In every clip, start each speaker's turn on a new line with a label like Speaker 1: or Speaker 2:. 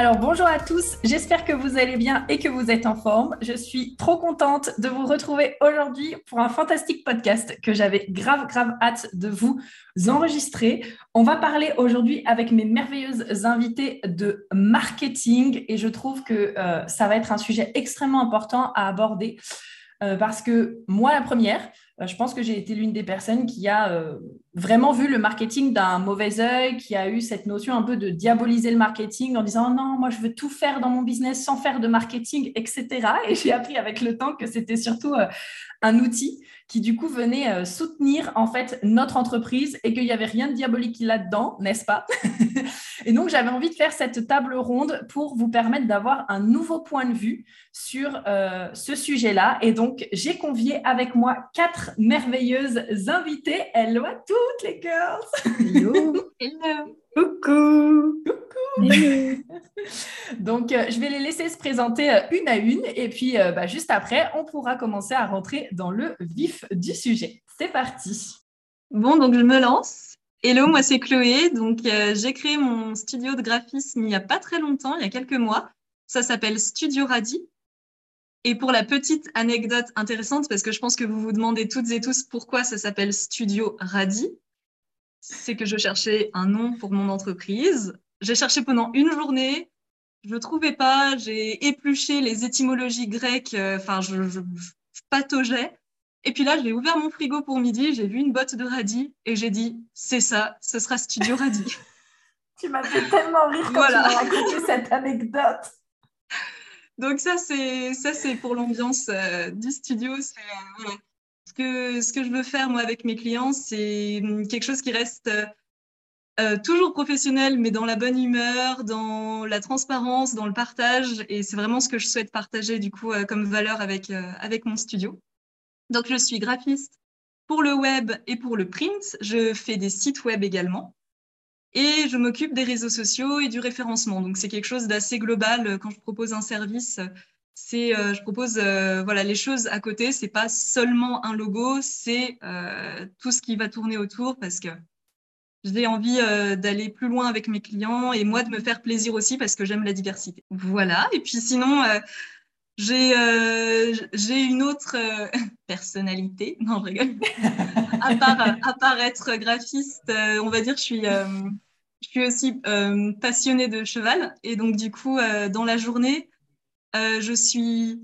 Speaker 1: Alors bonjour à tous, j'espère que vous allez bien et que vous êtes en forme. Je suis trop contente de vous retrouver aujourd'hui pour un fantastique podcast que j'avais grave grave hâte de vous enregistrer. On va parler aujourd'hui avec mes merveilleuses invitées de marketing et je trouve que euh, ça va être un sujet extrêmement important à aborder euh, parce que moi la première, euh, je pense que j'ai été l'une des personnes qui a euh, vraiment vu le marketing d'un mauvais œil, qui a eu cette notion un peu de diaboliser le marketing en disant non, moi je veux tout faire dans mon business sans faire de marketing, etc. Et j'ai appris avec le temps que c'était surtout un outil qui du coup venait soutenir en fait notre entreprise et qu'il n'y avait rien de diabolique là-dedans, n'est-ce pas? Et donc j'avais envie de faire cette table ronde pour vous permettre d'avoir un nouveau point de vue sur ce sujet-là. Et donc j'ai convié avec moi quatre merveilleuses invitées. Hello à toutes les girls.
Speaker 2: Hello.
Speaker 1: Hello. Coucou. Coucou. Donc, euh, je vais les laisser se présenter euh, une à une et puis euh, bah, juste après, on pourra commencer à rentrer dans le vif du sujet. C'est parti.
Speaker 2: Bon, donc je me lance. Hello, moi c'est Chloé. Donc, j'ai créé mon studio de graphisme il n'y a pas très longtemps, il y a quelques mois. Ça s'appelle Studio Radi. Et pour la petite anecdote intéressante, parce que je pense que vous vous demandez toutes et tous pourquoi ça s'appelle Studio Radi, c'est que je cherchais un nom pour mon entreprise. J'ai cherché pendant une journée, je ne trouvais pas, j'ai épluché les étymologies grecques, euh, enfin, je, je, pataugeais. Et puis là, j'ai ouvert mon frigo pour midi, j'ai vu une botte de radis et j'ai dit, c'est ça, ce sera Studio Radis.
Speaker 1: tu m'as fait tellement rire quand tu m'as raconté cette anecdote.
Speaker 2: Donc ça, c'est ça, c'est pour l'ambiance euh, du studio. Euh, ce que ce que je veux faire moi avec mes clients, c'est hum, quelque chose qui reste euh, toujours professionnel, mais dans la bonne humeur, dans la transparence, dans le partage. Et c'est vraiment ce que je souhaite partager du coup comme valeur avec avec mon studio. Donc je suis graphiste pour le web et pour le print. Je fais des sites web également. Et je m'occupe des réseaux sociaux et du référencement. Donc, c'est quelque chose d'assez global. Euh, quand je propose un service, c'est, euh, je propose euh, voilà, les choses à côté. C'est pas seulement un logo, c'est tout ce qui va tourner autour parce que j'ai envie d'aller plus loin avec mes clients et moi de me faire plaisir aussi parce que j'aime la diversité. Voilà. Et puis sinon, j'ai j'ai une autre personnalité. Non, je rigole. à, part, à part être graphiste, on va dire, je suis je suis aussi euh, passionnée de cheval et donc du coup, euh, dans la journée, euh, je suis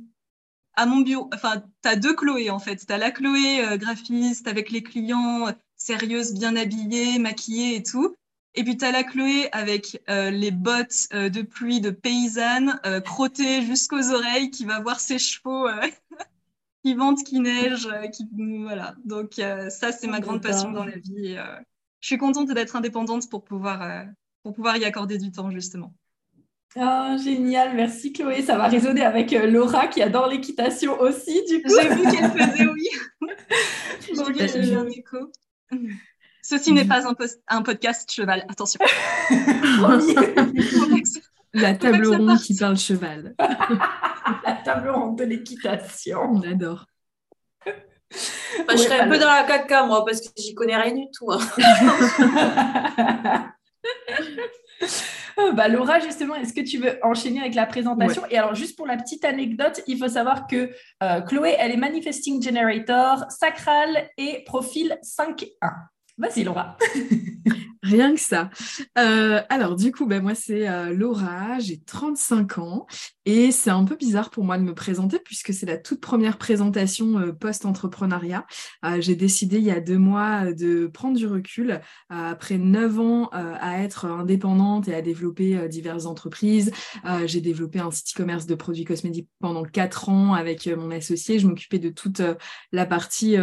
Speaker 2: à mon bureau. Enfin, tu as deux Chloé en fait. Tu as la Chloé graphiste avec les clients, sérieuse, bien habillée, maquillée et tout. Et puis, tu as la Chloé avec les bottes de pluie de paysanne, crottées jusqu'aux oreilles, qui va voir ses chevaux qui ventent, qui neigent. Qui... Voilà. Donc, ça, c'est ma grande passion dans la vie je suis contente d'être indépendante pour pouvoir, euh, pour pouvoir y accorder du temps, justement.
Speaker 1: Oh, génial, merci Chloé. Ça va résonner avec euh, Laura qui adore l'équitation aussi, du coup.
Speaker 2: J'ai vu qu'elle faisait oui. j'ai un écho. Ceci n'est pas un, un, podcast cheval, attention.
Speaker 3: La table ronde qui parle cheval.
Speaker 1: La table ronde de l'équitation.
Speaker 3: On adore.
Speaker 4: Bah, je serais un peu dans la caca, moi, parce que j'y connais rien du tout. Hein.
Speaker 1: bah, Laura, justement, est-ce que tu veux enchaîner avec la présentation? Et alors, juste pour la petite anecdote, il faut savoir que euh, Chloé, elle est Manifesting Generator, Sacral et Profil 5.1. Vas-y, Laura.
Speaker 3: Rien que ça. Euh, alors, du coup, ben, moi, c'est euh, Laura, j'ai 35 ans et c'est un peu bizarre pour moi de me présenter puisque c'est la toute première présentation euh, post-entrepreneuriat. j'ai décidé il y a deux mois de prendre du recul après neuf ans à être indépendante et à développer diverses entreprises. j'ai développé un site e-commerce de produits cosmétiques pendant quatre ans avec mon associé. Je m'occupais de toute la partie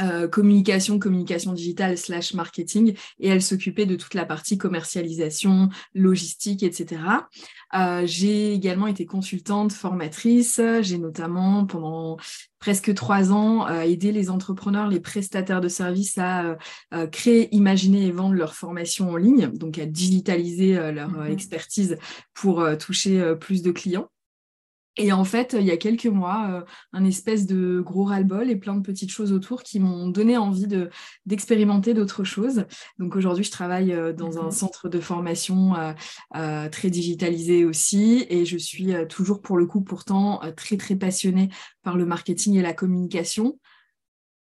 Speaker 3: euh, communication, communication digitale slash marketing, et elle s'occupait de toute la partie commercialisation, logistique, etc. Euh, j'ai également été consultante, formatrice. J'ai notamment, pendant presque trois ans, euh, aidé les entrepreneurs, les prestataires de services à créer, imaginer et vendre leur formation en ligne, donc à digitaliser leur mmh expertise pour toucher plus de clients. Et en fait, il y a quelques mois, euh, un espèce de gros ras-le-bol et plein de petites choses autour qui m'ont donné envie de, d'expérimenter d'autres choses. Donc aujourd'hui, je travaille euh, dans un centre de formation euh, très digitalisé aussi et je suis toujours pour le coup pourtant très très passionnée par le marketing et la communication.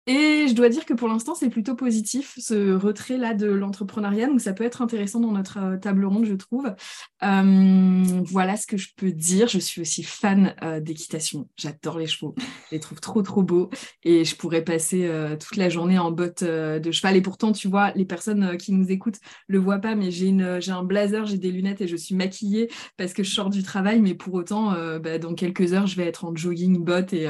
Speaker 3: Et je dois dire que pour l'instant, c'est plutôt positif, ce retrait-là de l'entrepreneuriat. Donc, ça peut être intéressant dans notre euh, table ronde, je trouve. Euh, voilà ce que je peux dire. Je suis aussi fan euh, d'équitation. J'adore les chevaux. Je les trouve trop, trop beaux. Et je pourrais passer toute la journée en bottes de cheval. Et pourtant, tu vois, les personnes qui nous écoutent le voient pas, mais j'ai un blazer, j'ai des lunettes et je suis maquillée parce que je sors du travail. Mais pour autant, bah, dans quelques heures, je vais être en jogging, bottes et,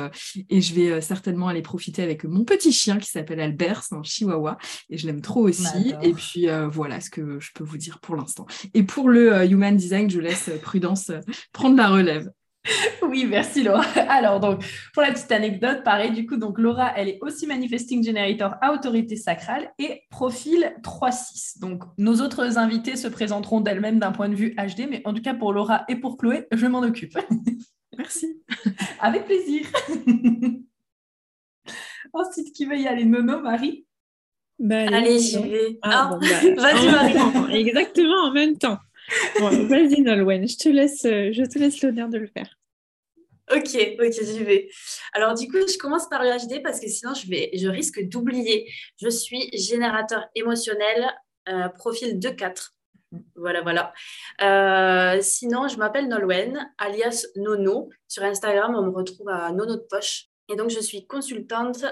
Speaker 3: et je vais certainement aller profiter avec mon petit chien qui s'appelle Albert, c'est un chihuahua et je l'aime trop aussi. Et puis euh, voilà ce que je peux vous dire pour l'instant. Et pour le euh, human design, je laisse euh, Prudence prendre la relève.
Speaker 1: Oui, merci Laura. Alors donc pour la petite anecdote, pareil du coup donc Laura, elle est aussi manifesting generator à autorité sacrale et profil 3-6. Donc nos autres invités se présenteront d'elles-mêmes d'un point de vue HD, mais en tout cas pour Laura et pour Chloé, je m'en occupe.
Speaker 3: Merci.
Speaker 1: Avec plaisir. Ensuite, qui veut y aller Nono, Marie
Speaker 4: bah, Allez, j'y vais.
Speaker 5: Ah,
Speaker 4: ah. Bah, vas-y,
Speaker 5: Marie. Exactement en même temps. vas-y, Nolwenn, je te laisse, je te laisse l'honneur de le faire.
Speaker 4: Ok, ok, j'y vais. Alors du coup, je commence par le HD parce que sinon, je, vais, je risque d'oublier. Je suis générateur émotionnel, euh, profil 2-4. Voilà, voilà. Euh, sinon, je m'appelle Nolwenn, alias Nono. Sur Instagram, on me retrouve à Nono de Poche. Et donc, je suis consultante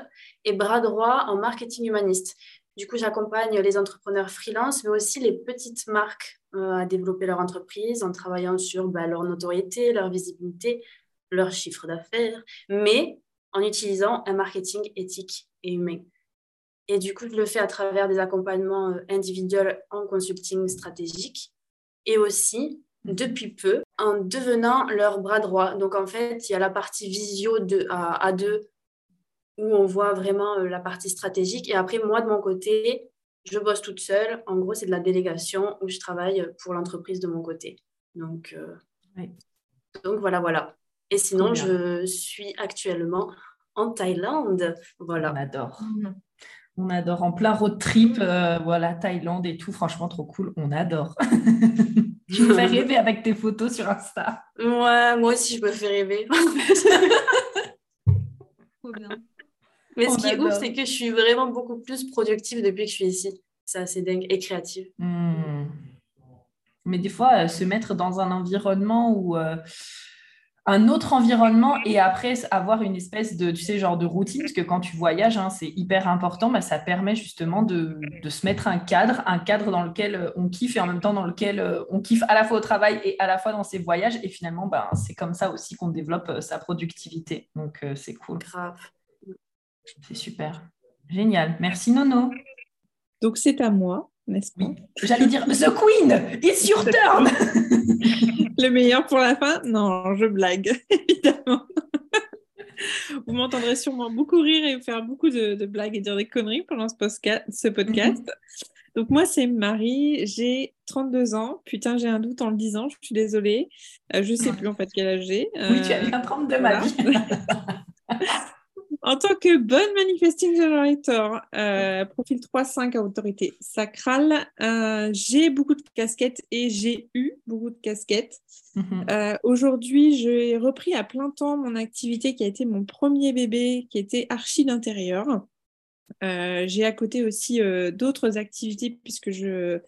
Speaker 4: et bras droit en marketing humaniste. Du coup, j'accompagne les entrepreneurs freelance, mais aussi les petites marques euh, à développer leur entreprise en travaillant sur bah, leur notoriété, leur visibilité, leur chiffre d'affaires, mais en utilisant un marketing éthique et humain. Et du coup, je le fais à travers des accompagnements euh, individuels en consulting stratégique et aussi depuis peu en devenant leur bras droit. Donc en fait, il y a la partie visio de, à, deux où on voit vraiment euh, la partie stratégique. Et après, moi, de mon côté, je bosse toute seule. En gros, c'est de la délégation où je travaille pour l'entreprise de mon côté. Donc, euh, donc voilà, voilà. Et sinon, je suis actuellement en Thaïlande. Voilà.
Speaker 1: On adore. On adore en plein road trip, euh, voilà, Thaïlande et tout, franchement trop cool, on adore. tu me fais rêver avec tes photos sur Insta.
Speaker 4: Ouais, moi aussi je me fais rêver. trop bien. Mais ce qui est ouf, c'est que je suis vraiment beaucoup plus productive depuis que je suis ici. C'est assez dingue et créative. Hmm.
Speaker 1: Mais des fois, euh, se mettre dans un environnement où euh, un autre environnement et après avoir une espèce de, tu sais, genre de routine, parce que quand tu voyages, hein, c'est hyper important, bah, ça permet justement de, se mettre un cadre, un cadre dans lequel euh, on kiffe et en même temps dans lequel euh, on kiffe à la fois au travail et à la fois dans ses voyages. Et finalement, bah, c'est comme ça aussi qu'on développe euh, sa productivité. Donc, c'est cool.
Speaker 4: Grave.
Speaker 1: C'est super. Génial. Merci Nono.
Speaker 5: Donc, c'est à moi, n'est-ce pas
Speaker 1: J'allais dire The Queen, it's your turn
Speaker 5: le meilleur pour la fin? Non, je blague, évidemment. Vous m'entendrez sûrement beaucoup rire et faire beaucoup de, blagues et dire des conneries pendant ce, ce podcast. Mhm. Donc moi, c'est Marie, j'ai 32 ans. Putain, j'ai un doute en le disant, je suis désolée. Euh, je ne sais plus en fait quel âge j'ai.
Speaker 1: oui, tu as bien 32, Marie.
Speaker 5: En tant que bonne manifesting generator, euh, profil 3-5 à autorité sacrale, euh, j'ai beaucoup de casquettes et j'ai eu beaucoup de casquettes. Mhm. Euh, aujourd'hui, j'ai repris à plein temps mon activité qui a été mon premier bébé, qui était archi d'intérieur. j'ai à côté aussi d'autres activités puisque je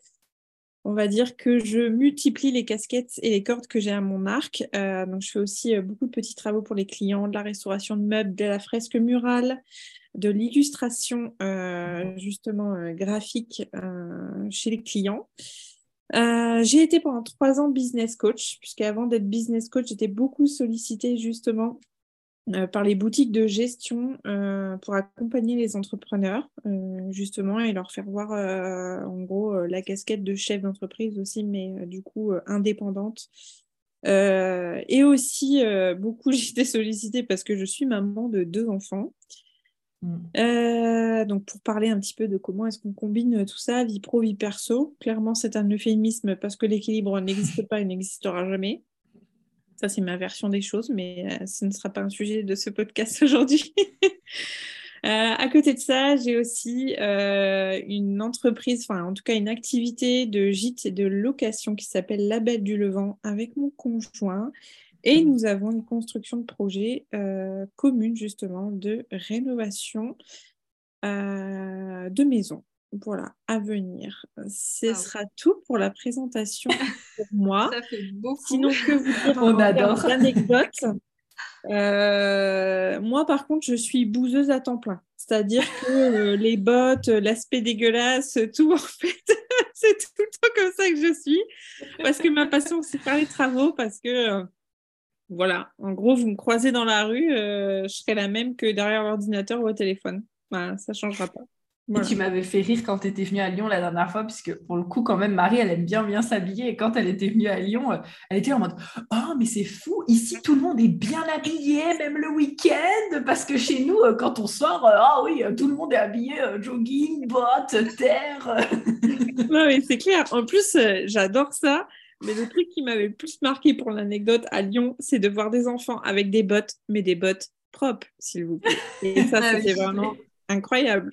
Speaker 5: on va dire que je multiplie les casquettes et les cordes que j'ai à mon arc. Euh, donc, je fais aussi euh, beaucoup de petits travaux pour les clients, de la restauration de meubles, de la fresque murale, de l'illustration euh, justement graphique chez les clients. j'ai été pendant trois ans business coach, puisqu'avant d'être business coach, j'étais beaucoup sollicitée justement par les boutiques de gestion pour accompagner les entrepreneurs, justement, et leur faire voir, en gros, la casquette de chef d'entreprise aussi, mais du coup, indépendante. et aussi, beaucoup, j'ai été sollicitée parce que je suis maman de deux enfants. Mmh. donc pour parler un petit peu de comment est-ce qu'on combine tout ça, vie pro, vie perso, clairement c'est un euphémisme parce que l'équilibre n'existe pas et n'existera jamais. C'est ma version des choses, mais euh, ce ne sera pas un sujet de ce podcast aujourd'hui. Euh, à côté de ça, j'ai aussi euh, une entreprise, enfin en tout cas une activité de gîte et de location qui s'appelle La Belle du Levant avec mon conjoint. Et nous avons une construction de projet commune justement de rénovation de maisons voilà, à venir. Ce ah sera tout pour la présentation pour moi.
Speaker 2: Ça fait beaucoup.
Speaker 5: Sinon, que vous dire On adore. Anecdote. Euh, moi, par contre, je suis bouseuse à temps plein. C'est-à-dire que euh, les bottes, l'aspect dégueulasse, tout, en fait, c'est tout le temps comme ça que je suis. Parce que ma passion, c'est faire les travaux. Parce que, euh, voilà, en gros, vous me croisez dans la rue, je serai la même que derrière l'ordinateur ou au téléphone. ça ne changera pas.
Speaker 1: Et tu m'avais fait rire quand tu étais venue à Lyon la dernière fois, puisque pour le coup, quand même, Marie, elle aime bien bien s'habiller. Et quand elle était venue à Lyon, euh, elle était en mode Oh, mais c'est fou, ici, tout le monde est bien habillé, même le week-end, parce que chez nous, euh, quand on sort, euh, ah oui, tout le monde est habillé jogging, bottes, terre.
Speaker 5: non, mais c'est clair. En plus, j'adore ça. Mais le truc qui m'avait le plus marqué pour l'anecdote à Lyon, c'est de voir des enfants avec des bottes, mais des bottes propres, s'il vous plaît. Et ça, ah c'était vraiment incroyable.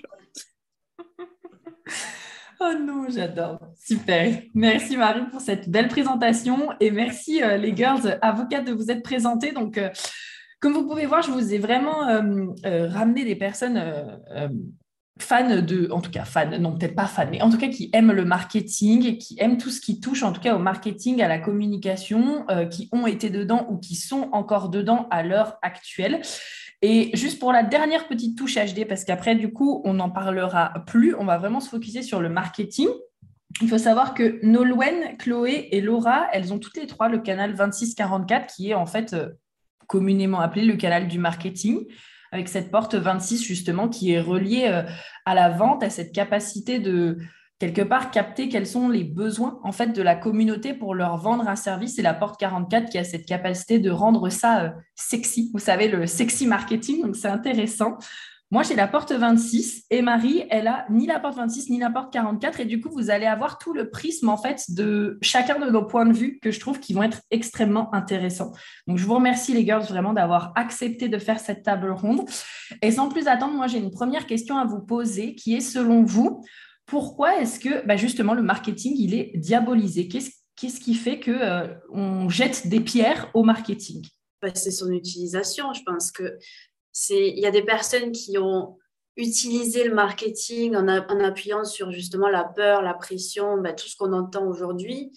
Speaker 1: Oh non, j'adore. Super. Merci Marie pour cette belle présentation et merci euh, les girls avocates de vous être présentées. Donc, euh, comme vous pouvez voir, je vous ai vraiment euh, ramené des personnes fans de, en tout cas fans, non peut-être pas fans, mais en tout cas qui aiment le marketing et qui aiment tout ce qui touche en tout cas au marketing, à la communication, qui ont été dedans ou qui sont encore dedans à l'heure actuelle. Et juste pour la dernière petite touche HD, parce qu'après, du coup, on n'en parlera plus, on va vraiment se focuser sur le marketing. Il faut savoir que Nolwenn, Chloé et Laura, elles ont toutes les trois le canal 2644, qui est en fait euh, communément appelé le canal du marketing, avec cette porte 26 justement qui est reliée euh, à la vente, à cette capacité de, quelque part capter quels sont les besoins en fait de la communauté pour leur vendre un service et la porte 44 qui a cette capacité de rendre ça euh, sexy. Vous savez le sexy marketing, donc c'est intéressant. Moi, j'ai la porte 26 et Marie, elle a ni la porte 26 ni la porte 44 et du coup, vous allez avoir tout le prisme en fait de chacun de nos points de vue que je trouve qui vont être extrêmement intéressants. Donc, je vous remercie les girls vraiment d'avoir accepté de faire cette table ronde. Et sans plus attendre, moi, j'ai une première question à vous poser qui est selon vous, pourquoi est-ce que bah, justement le marketing il est diabolisé? Qu'est-ce qui fait que euh, on jette des pierres au marketing?
Speaker 4: Bah, C'est son utilisation. Je pense que c'est il y a des personnes qui ont utilisé le marketing en, appuyant sur justement la peur, la pression, bah, tout ce qu'on entend aujourd'hui.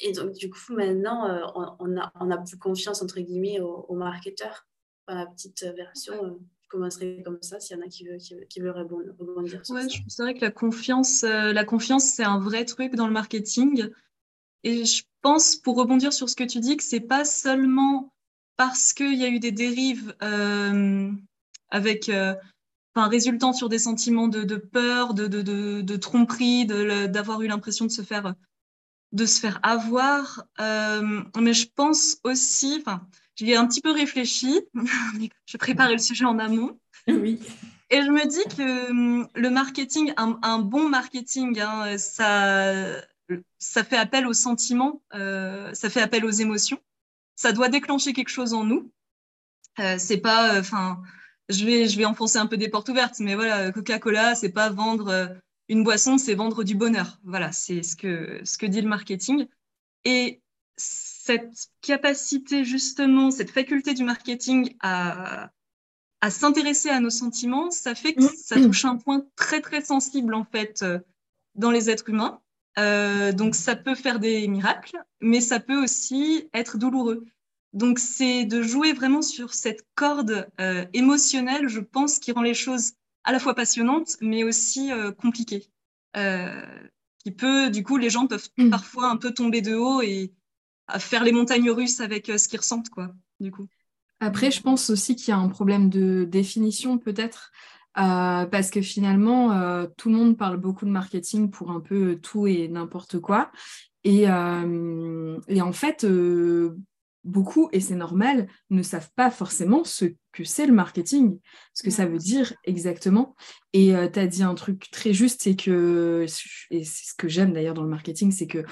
Speaker 4: Et donc, du coup, maintenant, euh, on, a, on a plus confiance, entre guillemets, aux, marketeurs. la petite version. Euh, commencerai comme ça s'il y en a qui veulent, qui veulent, rebondir sur
Speaker 2: ouais, C'est vrai que la confiance, euh, la confiance, c'est un vrai truc dans le marketing. Et je pense, pour rebondir sur ce que tu dis, que c'est pas seulement parce qu'il y a eu des dérives euh, avec, euh, enfin, résultant sur des sentiments de, de peur, de, de, de tromperie, d'avoir eu l'impression de se faire de se faire avoir. mais je pense aussi, enfin, J'y ai un petit peu réfléchi. je préparais le sujet en amont.
Speaker 1: Oui.
Speaker 2: Et je me dis que hum, le marketing, un, bon marketing, hein, ça, ça fait appel aux sentiments, euh, ça fait appel aux émotions. Ça doit déclencher quelque chose en nous. Euh, c'est pas, euh, enfin, je vais, je vais enfoncer un peu des portes ouvertes, mais voilà, Coca-Cola, c'est pas vendre une boisson, c'est vendre du bonheur. Voilà, c'est ce que, ce que dit le marketing. Et cette capacité justement, cette faculté du marketing à, à s'intéresser à nos sentiments, ça fait que ça touche un point très très sensible en fait euh, dans les êtres humains. Euh, donc ça peut faire des miracles, mais ça peut aussi être douloureux. Donc c'est de jouer vraiment sur cette corde euh, émotionnelle, je pense, qui rend les choses à la fois passionnantes, mais aussi compliquées. qui peut, du coup, les gens peuvent mm. parfois un peu tomber de haut et, à faire les montagnes russes avec euh, ce qu'ils ressentent, quoi, du coup.
Speaker 3: Après, je pense aussi qu'il y a un problème de définition peut-être. Euh, parce que finalement, euh, tout le monde parle beaucoup de marketing pour un peu tout et n'importe quoi. Et, euh, et, en fait, beaucoup, et c'est normal, ne savent pas forcément ce que c'est le marketing, ce que ça veut dire exactement. Et tu as dit un truc très juste, c'est que, et c'est ce que j'aime d'ailleurs dans le marketing, c'est que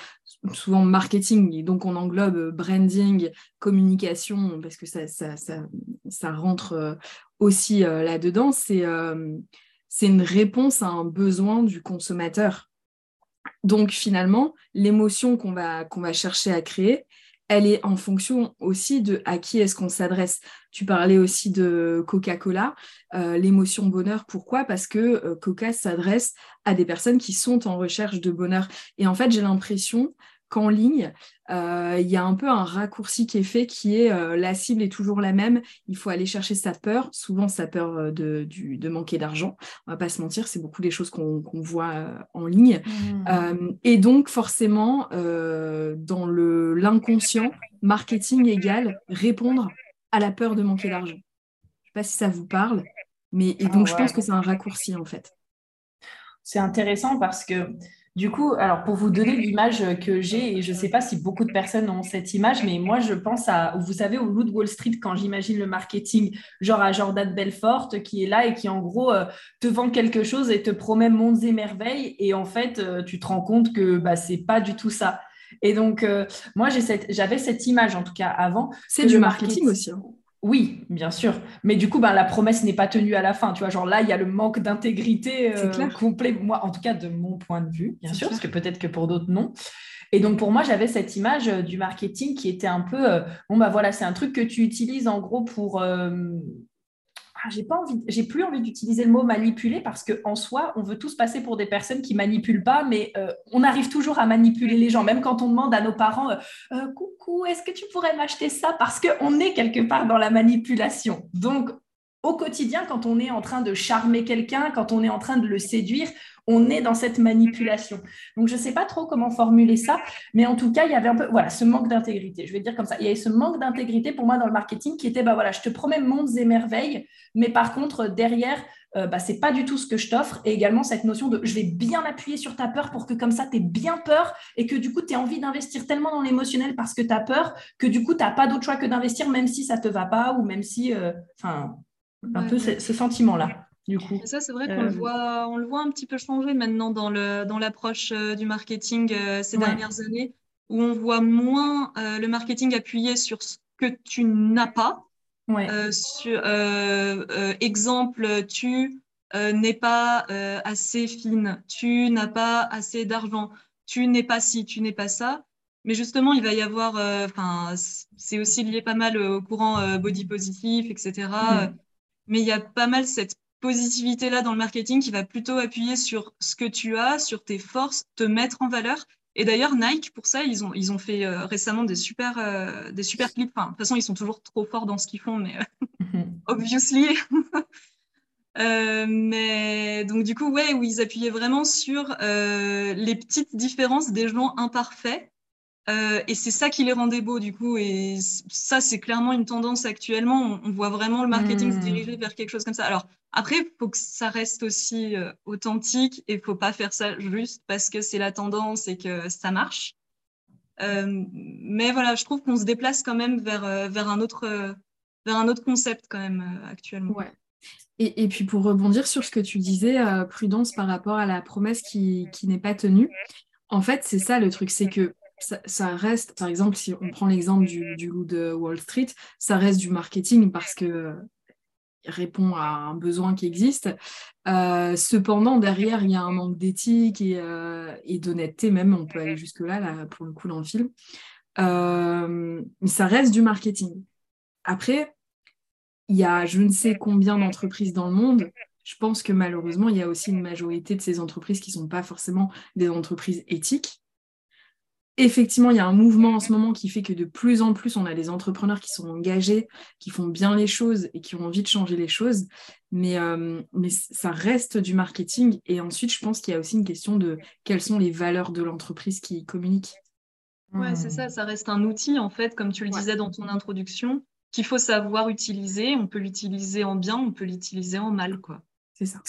Speaker 3: souvent marketing, et donc on englobe branding, communication, parce que ça, rentre aussi euh, là-dedans, euh, c'est une réponse à un besoin du consommateur. Donc finalement, l'émotion qu'on va, chercher à créer, elle est en fonction aussi de à qui est-ce qu'on s'adresse. Tu parlais aussi de Coca-Cola, euh, l'émotion bonheur. Pourquoi? Parce que Coca s'adresse à des personnes qui sont en recherche de bonheur. Et en fait, j'ai l'impression qu'en ligne, euh, il y a un peu un raccourci qui est fait qui est euh, la cible est toujours la même. Il faut aller chercher sa peur, souvent sa peur euh, de, de manquer d'argent. On va pas se mentir, c'est beaucoup des choses qu'on voit en ligne. Mmh. et donc forcément, dans l'inconscient, marketing égale répondre à la peur de manquer d'argent. Je sais pas si ça vous parle, mais et donc je pense que c'est un raccourci en fait.
Speaker 1: C'est intéressant parce que du coup, alors pour vous donner l'image que j'ai, et je ne sais pas si beaucoup de personnes ont cette image, mais moi je pense à, vous savez, au Loup de Wall Street, quand j'imagine le marketing, genre à Jordan Belfort, qui est là et qui en gros euh, te vend quelque chose et te promet mondes et merveilles, et en fait euh, tu te rends compte que bah, ce n'est pas du tout ça. Et donc, euh, moi, j'avais cette, image, en tout cas, avant.
Speaker 3: C'est du marketing, aussi. Hein.
Speaker 1: Oui, bien sûr. Mais du coup, ben, la promesse n'est pas tenue à la fin. Tu vois, genre là, il y a le manque d'intégrité euh, complet. Moi, en tout cas, de mon point de vue, bien sûr, parce que peut-être que pour d'autres, non. Et donc, pour moi, j'avais cette image euh, du marketing qui était un peu, euh, bon, bah voilà, c'est un truc que tu utilises en gros pour, ah, j'ai plus envie d'utiliser le mot manipuler parce que en soi, on veut tous passer pour des personnes qui manipulent pas, mais euh, on arrive toujours à manipuler les gens, même quand on demande à nos parents, euh, euh, coucou, est-ce que tu pourrais m'acheter ça? Parce qu'on est quelque part dans la manipulation. Donc, au quotidien, quand on est en train de charmer quelqu'un, quand on est en train de le séduire, on est dans cette manipulation. Donc, je ne sais pas trop comment formuler ça, mais en tout cas, il y avait un peu, voilà, ce manque d'intégrité. Je vais dire comme ça. Il y avait ce manque d'intégrité pour moi dans le marketing qui était, bah voilà, je te promets mondes et merveilles, mais par contre, derrière, euh, bah, ce n'est pas du tout ce que je t'offre. Et également cette notion de je vais bien appuyer sur ta peur pour que comme ça, tu aies bien peur et que du coup, tu aies envie d'investir tellement dans l'émotionnel parce que tu as peur que du coup, tu n'as pas d'autre choix que d'investir même si ça ne te va pas ou même si, euh, enfin, un peu ce sentiment-là. Du coup.
Speaker 2: ça, c'est vrai qu'on le, euh, voit, on le voit un petit peu changer maintenant dans, le, dans l'approche euh, du marketing euh, ces dernières années, où on voit moins le marketing appuyé sur ce que tu n'as pas. sur, exemple, tu n'es pas assez fine, tu n'as pas assez d'argent, tu n'es pas ci, tu n'es pas ça. Mais justement, il va y avoir, enfin, c'est aussi lié pas mal au courant body positif, etc. Mais il y a pas mal cette positivité-là dans le marketing qui va plutôt appuyer sur ce que tu as, sur tes forces, te mettre en valeur. Et d'ailleurs, Nike, pour ça, ils ont, ils ont fait euh, récemment des super, euh, des super clips. Enfin, de toute façon, ils sont toujours trop forts dans ce qu'ils font, mais euh, obviously. mais donc, du coup, ouais, où ils appuyaient vraiment sur les petites différences des gens imparfaits euh, et c'est ça qui les rendait beaux, du coup. Et ça, c'est clairement une tendance actuellement. On, voit vraiment le marketing se hmm. diriger vers quelque chose comme ça. Alors, après, il faut que ça reste aussi euh, authentique et il ne faut pas faire ça juste parce que c'est la tendance et que ça marche. Euh, mais voilà, je trouve qu'on se déplace quand même vers, vers, un, autre, vers un autre concept quand même actuellement.
Speaker 3: Ouais. Et, et, puis pour rebondir sur ce que tu disais, prudence par rapport à la promesse qui, qui n'est pas tenue. En fait, c'est ça le truc, c'est que ça, reste, par exemple, si on prend l'exemple du, du, loup de Wall Street, ça reste du marketing parce que répond à un besoin qui existe. Euh, cependant, derrière, il y a un manque d'éthique et, euh, d'honnêteté, même, on peut aller jusque-là, là, pour le coup, dans le film. Euh, mais ça reste du marketing. Après, il y a je ne sais combien d'entreprises dans le monde. Je pense que malheureusement, il y a aussi une majorité de ces entreprises qui ne sont pas forcément des entreprises éthiques effectivement, il y a un mouvement en ce moment qui fait que de plus en plus, on a des entrepreneurs qui sont engagés, qui font bien les choses et qui ont envie de changer les choses. Mais, euh, mais ça reste du marketing. Et ensuite, je pense qu'il y a aussi une question de quelles sont les valeurs de l'entreprise qui communique.
Speaker 2: Ouais, c'est ça. Ça reste un outil, en fait, comme tu le disais dans ton introduction, qu'il faut savoir utiliser. On peut l'utiliser en bien, on peut l'utiliser en mal, quoi.
Speaker 3: C'est ça.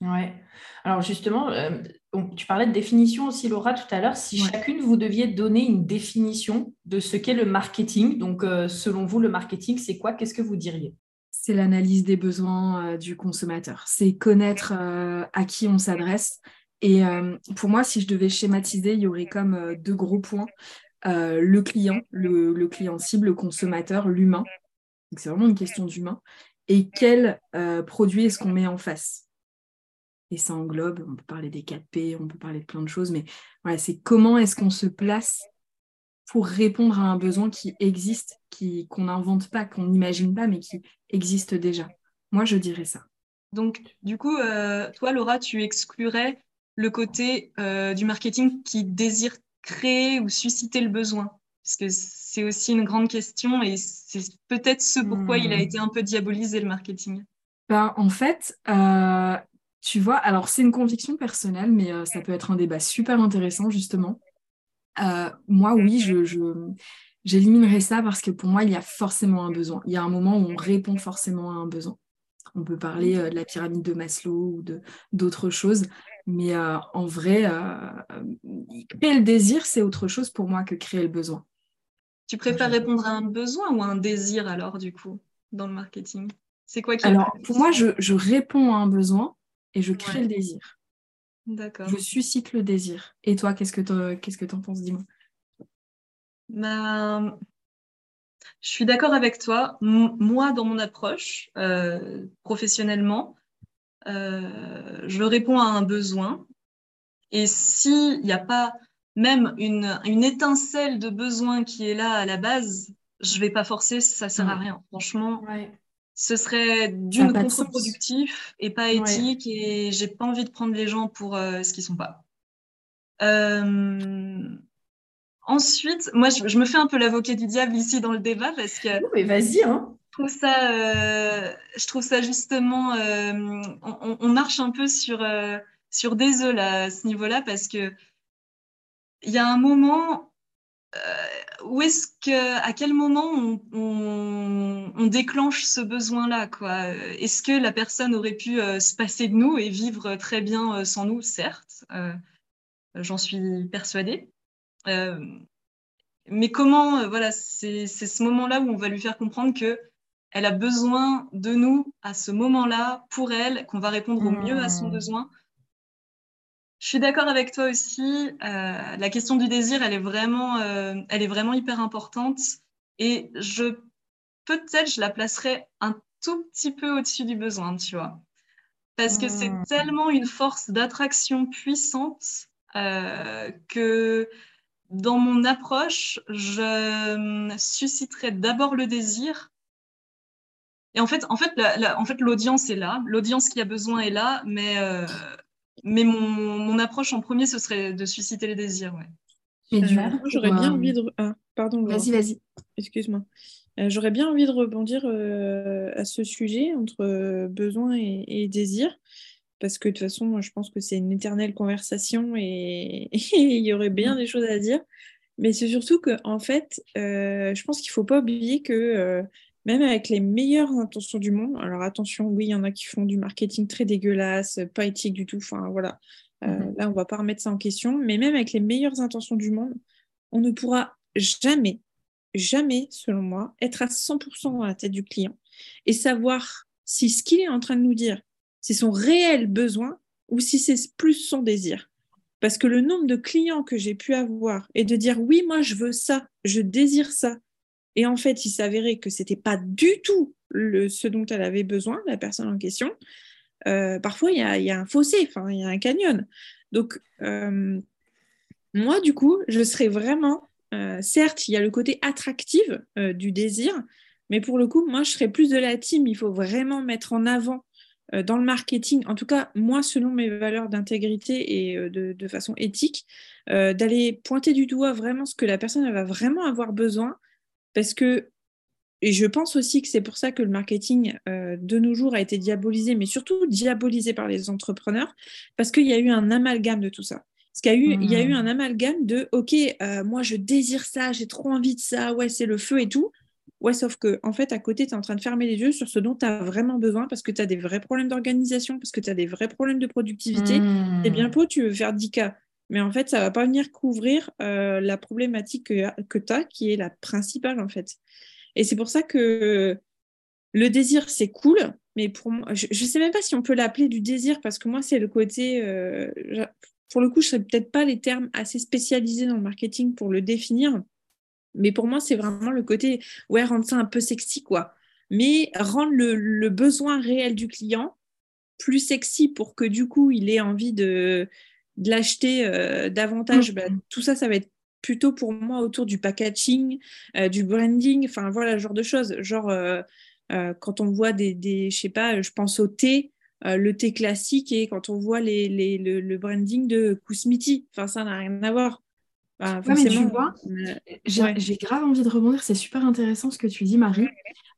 Speaker 1: Ouais. Alors justement, euh, tu parlais de définition aussi, Laura, tout à l'heure. Si chacune vous deviez donner une définition de ce qu'est le marketing, donc euh, selon vous, le marketing, c'est quoi? Qu'est-ce que vous diriez?
Speaker 3: C'est l'analyse des besoins euh, du consommateur. C'est connaître à qui on s'adresse. Et pour moi, si je devais schématiser, il y aurait comme deux gros points. le client, le, le, client cible, le consommateur, l'humain. C'est vraiment une question d'humain. Et quel produit est-ce qu'on met en face? Et ça englobe, on peut parler des 4P, on peut parler de plein de choses, mais voilà, c'est comment est-ce qu'on se place pour répondre à un besoin qui existe, qui, qu'on n'invente pas, qu'on n'imagine pas, mais qui existe déjà. Moi, je dirais ça.
Speaker 2: Donc, du coup, euh, toi, Laura, tu exclurais le côté euh, du marketing qui désire créer ou susciter le besoin? Parce que c'est aussi une grande question et c'est peut-être ce pourquoi il a hmm. été un peu diabolisé, le marketing.
Speaker 3: Ben, en fait, euh, tu vois, alors c'est une conviction personnelle, mais euh, ça peut être un débat super intéressant, justement. Euh, moi, oui, je, j'éliminerai ça parce que pour moi, il y a forcément un besoin. Il y a un moment où on répond forcément à un besoin. On peut parler euh, de la pyramide de Maslow ou de, d'autres choses, mais en vrai, créer le désir, c'est autre chose pour moi que créer le besoin.
Speaker 2: Tu préfères répondre à un besoin ou à un désir alors, du coup, dans le marketing? C'est quoi qui
Speaker 3: Alors, pour moi, je, je réponds à un besoin, et je crée le désir.
Speaker 2: D'accord.
Speaker 3: Je suscite le désir. Et toi, qu'est-ce que tu qu'est-ce que en penses Dis-moi?
Speaker 2: Ben, je suis d'accord avec toi. moi, dans mon approche, euh, professionnellement, euh, je réponds à un besoin. Et s'il n'y a pas même une, une, étincelle de besoin qui est là à la base, je ne vais pas forcer, ça ne sert à rien. Franchement, ouais ce serait d'une contre-productif et pas éthique et j'ai pas envie de prendre les gens pour euh, ce qu'ils sont pas. Euh, ensuite, moi, je, me fais un peu l'avocat du diable ici dans le débat parce que.
Speaker 1: mais vas-y, hein.
Speaker 2: Je trouve ça, euh, je trouve ça justement, on, marche un peu sur sur des œufs là, à ce niveau-là parce que il y a un moment où est-ce que, à quel moment on, déclenche ce besoin-là, quoi? Est-ce que la personne aurait pu euh, se passer de nous et vivre très bien euh, sans nous? Certes, euh, j'en suis persuadée. mais comment, voilà, c'est ce moment-là où on va lui faire comprendre que elle a besoin de nous à ce moment-là pour elle, qu'on va répondre au mieux à son mmh. besoin je suis d'accord avec toi aussi. Euh, la question du désir, elle est vraiment, euh, elle est vraiment hyper importante. Et je peut-être je la placerais un tout petit peu au-dessus du besoin, tu vois, parce que c'est hmm. tellement une force d'attraction puissante euh, que dans mon approche, je susciterais d'abord le désir. Et en fait, en fait, en fait, l'audience est là, l'audience qui a besoin est là, mais mais mon, approche en premier, ce serait de susciter les désirs. Ouais.
Speaker 5: Mais du coup, j'aurais bien envie de. Ah, pardon.
Speaker 3: Vas-y, vas-y.
Speaker 5: Excuse-moi. Euh, j'aurais bien envie de rebondir euh, à ce sujet entre euh, besoin et, et, désir. Parce que de toute façon, moi, je pense que c'est une éternelle conversation et il y aurait bien mm. des choses à dire. Mais c'est surtout que, en fait, je pense qu'il ne faut pas oublier que même avec les meilleures intentions du monde, alors attention, oui, il y en a qui font du marketing très dégueulasse, pas éthique du tout, enfin voilà, euh, mhm. là on va pas remettre ça en question, mais même avec les meilleures intentions du monde, on ne pourra jamais, jamais, selon moi, être à 100% à la tête du client et savoir si ce qu'il est en train de nous dire, c'est son réel besoin ou si c'est plus son désir. Parce que le nombre de clients que j'ai pu avoir et de dire oui, moi je veux ça, je désire ça, et en fait, il s'avérait que c'était pas du tout ce dont elle avait besoin, la personne en question. Euh, parfois, il y a, un fossé, il y a un canyon. Donc, euh, moi, du coup, je serais vraiment, euh, certes, il y a le côté attractif du désir, mais pour le coup, moi, je serais plus de la team. Il faut vraiment mettre en avant dans le marketing, en tout cas, moi, selon mes valeurs d'intégrité et de, de, façon éthique, d'aller pointer du doigt vraiment ce que la personne va vraiment avoir besoin parce que, et je pense aussi que c'est pour ça que le marketing euh, de nos jours a été diabolisé, mais surtout diabolisé par les entrepreneurs, parce qu'il y a eu un amalgame de tout ça. Parce qu'il y, a eu, il y a eu hmm. un amalgame de OK, euh, moi je désire ça, j'ai trop envie de ça, ouais, c'est le feu et tout. Ouais, sauf que, en fait, à côté, tu es en train de fermer les yeux sur ce dont tu as vraiment besoin parce que tu as des vrais problèmes d'organisation, parce que tu as des vrais problèmes de productivité.
Speaker 1: Hmm.
Speaker 5: C'est bien beau, tu veux faire 10 cas. Mais en fait, ça va pas venir couvrir euh, la problématique que, que tu as, qui est la principale, en fait. Et c'est pour ça que le désir, c'est cool, mais pour moi, je ne sais même pas si on peut l'appeler du désir, parce que moi, c'est le côté. euh, pour le coup, je ne serais peut-être pas les termes assez spécialisés dans le marketing pour le définir. Mais pour moi, c'est vraiment le côté, ouais, rendre ça un peu sexy, quoi. Mais rendre le, le besoin réel du client plus sexy pour que du coup, il ait envie de, de l'acheter euh, davantage. Bah, tout ça, ça va être plutôt pour moi autour du packaging, euh, du branding, enfin voilà, ce genre de choses. Genre, euh, quand on voit des, des, je sais pas, je pense au thé, le thé classique et quand on voit les, les, le, le branding de Kousmiti, enfin ça n'a rien à voir.
Speaker 3: Ouais, mais tu vois,
Speaker 5: euh,
Speaker 3: J'ai
Speaker 5: Ouais.
Speaker 3: grave envie de rebondir, c'est super intéressant ce que tu dis, Marie.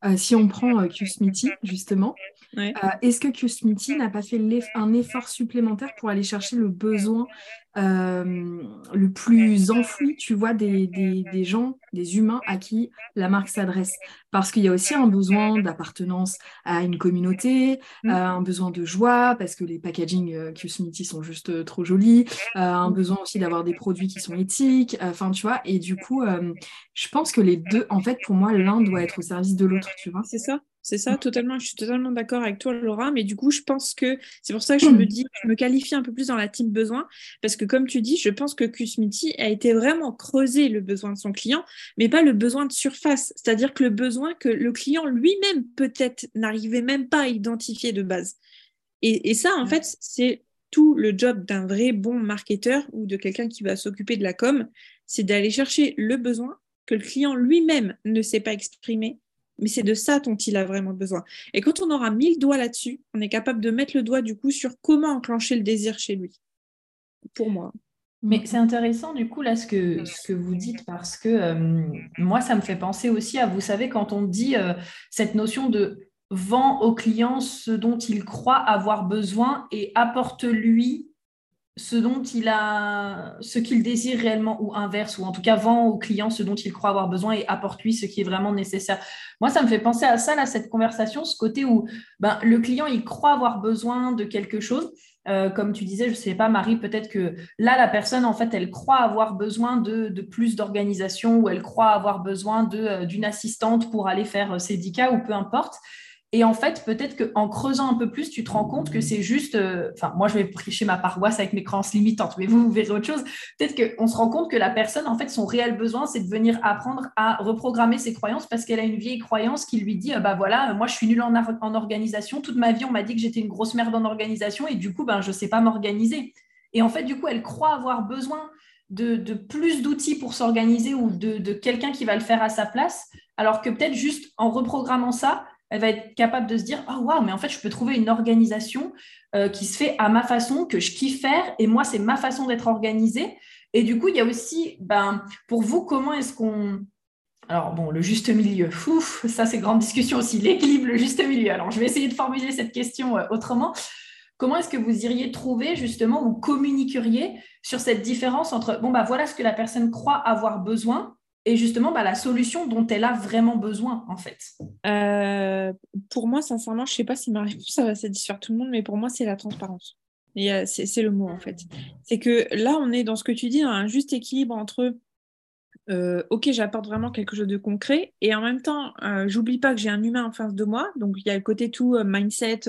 Speaker 3: Euh, si on prend euh, Qsmiti, justement,
Speaker 5: Ouais.
Speaker 3: euh, est-ce que Qsmiti n'a pas fait un effort supplémentaire pour aller chercher le besoin euh, le plus enfoui, tu vois, des, des, des gens, des humains à qui la marque s'adresse? Parce qu'il y a aussi un besoin d'appartenance à une communauté,
Speaker 5: Mm.
Speaker 3: euh, un besoin de joie, parce que les packaging euh, Qsmiti sont juste euh, trop jolis, euh, un
Speaker 5: Mm.
Speaker 3: besoin aussi d'avoir des produits qui sont éthiques, euh, enfin, tu vois, et du coup, euh, je pense que les deux, en fait, pour moi, l'un doit être au service de l'autre, tu vois.
Speaker 5: C'est ça, c'est ça, totalement. Je suis totalement d'accord avec toi, Laura. Mais du coup, je pense que c'est pour ça que je me dis, je me qualifie un peu plus dans la team besoin, parce que comme tu dis, je pense que Qsmiti a été vraiment creuser le besoin de son client, mais pas le besoin de surface. C'est-à-dire que le besoin que le client lui-même peut-être n'arrivait même pas à identifier de base. Et, et ça, en fait, c'est tout le job d'un vrai bon marketeur ou de quelqu'un qui va s'occuper de la com, c'est d'aller chercher le besoin que le client lui-même ne sait pas exprimer, mais c'est de ça dont il a vraiment besoin. Et quand on aura mis le doigt là-dessus, on est capable de mettre le doigt du coup sur comment enclencher le désir chez lui. Pour moi.
Speaker 1: Mais c'est intéressant du coup là ce que, ce que vous dites parce que euh, moi ça me fait penser aussi à, vous savez, quand on dit euh, cette notion de vend au client ce dont il croit avoir besoin et apporte-lui ce dont il a, ce qu'il désire réellement ou inverse, ou en tout cas vend au client ce dont il croit avoir besoin et apporte-lui ce qui est vraiment nécessaire. Moi, ça me fait penser à ça, cette conversation, ce côté où ben, le client, il croit avoir besoin de quelque chose. Euh, comme tu disais, je ne sais pas, Marie, peut-être que là, la personne, en fait, elle croit avoir besoin de, plus d'organisation ou elle croit avoir besoin euh, d'une assistante pour aller faire euh, ses 10 cas ou peu importe. Et en fait, peut-être qu'en creusant un peu plus, tu te rends compte que c'est juste. euh, Enfin, moi, je vais prêcher ma paroisse avec mes croyances limitantes, mais vous, vous verrez autre chose. Peut-être qu'on se rend compte que la personne, en fait, son réel besoin, c'est de venir apprendre à reprogrammer ses croyances parce qu'elle a une vieille croyance qui lui dit euh, bah voilà, moi, je suis nulle en, organisation. Toute ma vie, on m'a dit que j'étais une grosse merde en organisation et du coup, ben, je ne sais pas m'organiser. Et en fait, du coup, elle croit avoir besoin de, plus d'outils pour s'organiser ou de quelqu'un qui va le faire à sa place, alors que peut-être juste en reprogrammant ça, elle va être capable de se dire oh waouh mais en fait je peux trouver une organisation euh, qui se fait à ma façon que je kiffe faire et moi c'est ma façon d'être organisée. Et du coup il y a aussi ben pour vous comment est-ce qu'on alors bon le juste milieu. Ouf, ça c'est grande discussion aussi. L'équilibre le juste milieu. Alors je vais essayer de formuler cette question euh, autrement. Comment est-ce que vous iriez trouver justement ou communiqueriez sur cette différence entre bon bah voilà ce que la personne croit avoir besoin et justement bah, la solution dont elle a vraiment besoin en fait
Speaker 5: Euh, pour moi, sincèrement, je sais pas si ma réponse va satisfaire tout le monde, mais pour moi, c'est la transparence. Euh, c'est le mot en fait. C'est que là, on est dans ce que tu dis, un juste équilibre entre euh, ok, j'apporte vraiment quelque chose de concret et en même temps, j'oublie pas que j'ai un humain en face de moi. Donc, il y a le côté tout mindset,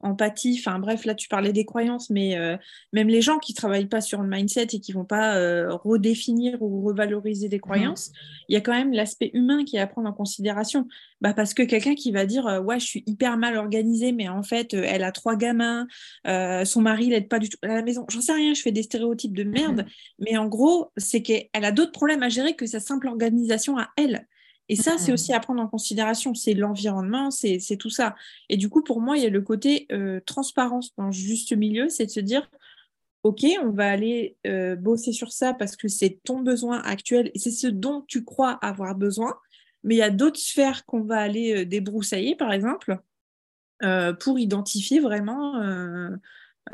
Speaker 5: empathie. Enfin, bref, là, tu parlais des croyances, mais euh, même les gens qui travaillent pas sur le mindset et qui vont pas euh, redéfinir ou revaloriser des croyances, il y a quand même l'aspect humain qui est à prendre en considération. Bah, parce que quelqu'un qui va dire euh, Ouais, je suis hyper mal organisée, mais en fait, elle a trois gamins, son mari l'aide pas du tout à la maison. J'en sais rien, je fais des stéréotypes de merde. Mais en gros, c'est qu'elle a d'autres problèmes à gérer que sa simple organisation à elle. Et ça, c'est aussi à prendre en considération. C'est l'environnement, c'est tout ça. Et du coup, pour moi, il y a le côté euh, transparence dans le juste milieu, c'est de se dire, OK, on va aller euh, bosser sur ça parce que c'est ton besoin actuel et c'est ce dont tu crois avoir besoin. Mais il y a d'autres sphères qu'on va aller euh, débroussailler, par exemple, euh, pour identifier vraiment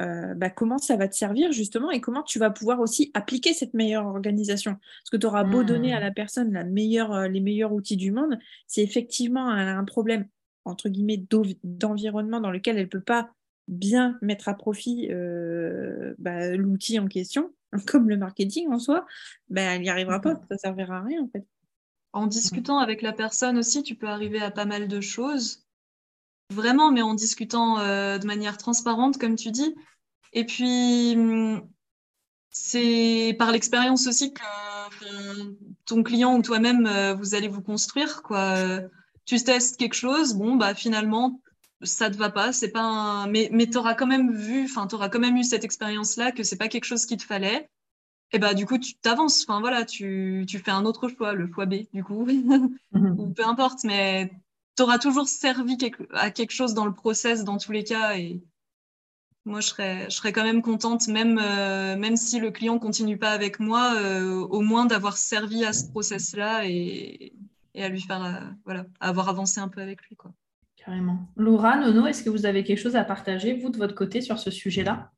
Speaker 5: euh, bah, comment ça va te servir justement et comment tu vas pouvoir aussi appliquer cette meilleure organisation. Parce que tu auras beau donner à mmh. la personne la meilleure, euh, les meilleurs outils du monde, si effectivement elle a un problème, entre guillemets, d'environnement dans lequel elle ne peut pas bien mettre à profit euh, bah, l'outil en question, comme le marketing en soi, bah, elle n'y arrivera pas, ça ne servira à rien en fait.
Speaker 2: En discutant avec la personne aussi, tu peux arriver à pas mal de choses vraiment, mais en discutant euh, de manière transparente, comme tu dis. Et puis, hum, c'est par l'expérience aussi que ton client ou toi-même, euh, vous allez vous construire. Quoi. Tu testes quelque chose, bon, bah, finalement, ça te va pas, c'est pas un... mais, mais tu auras quand même vu, enfin, tu auras quand même eu cette expérience-là que c'est pas quelque chose qui te fallait. Et bah, du coup, tu t'avances, enfin, voilà, tu, tu, fais un autre choix, le choix B, du coup, ou peu importe, mais tu auras toujours servi à quelque chose dans le process dans tous les cas. Et moi, je serais, je serais quand même contente, même, euh, même si le client continue pas avec moi, euh, au moins d'avoir servi à ce process-là et, et, à lui faire, euh, voilà, avoir avancé un peu avec lui. Quoi.
Speaker 1: Carrément. Laura, Nono, est-ce que vous avez quelque chose à partager, vous, de votre côté, sur ce sujet-là?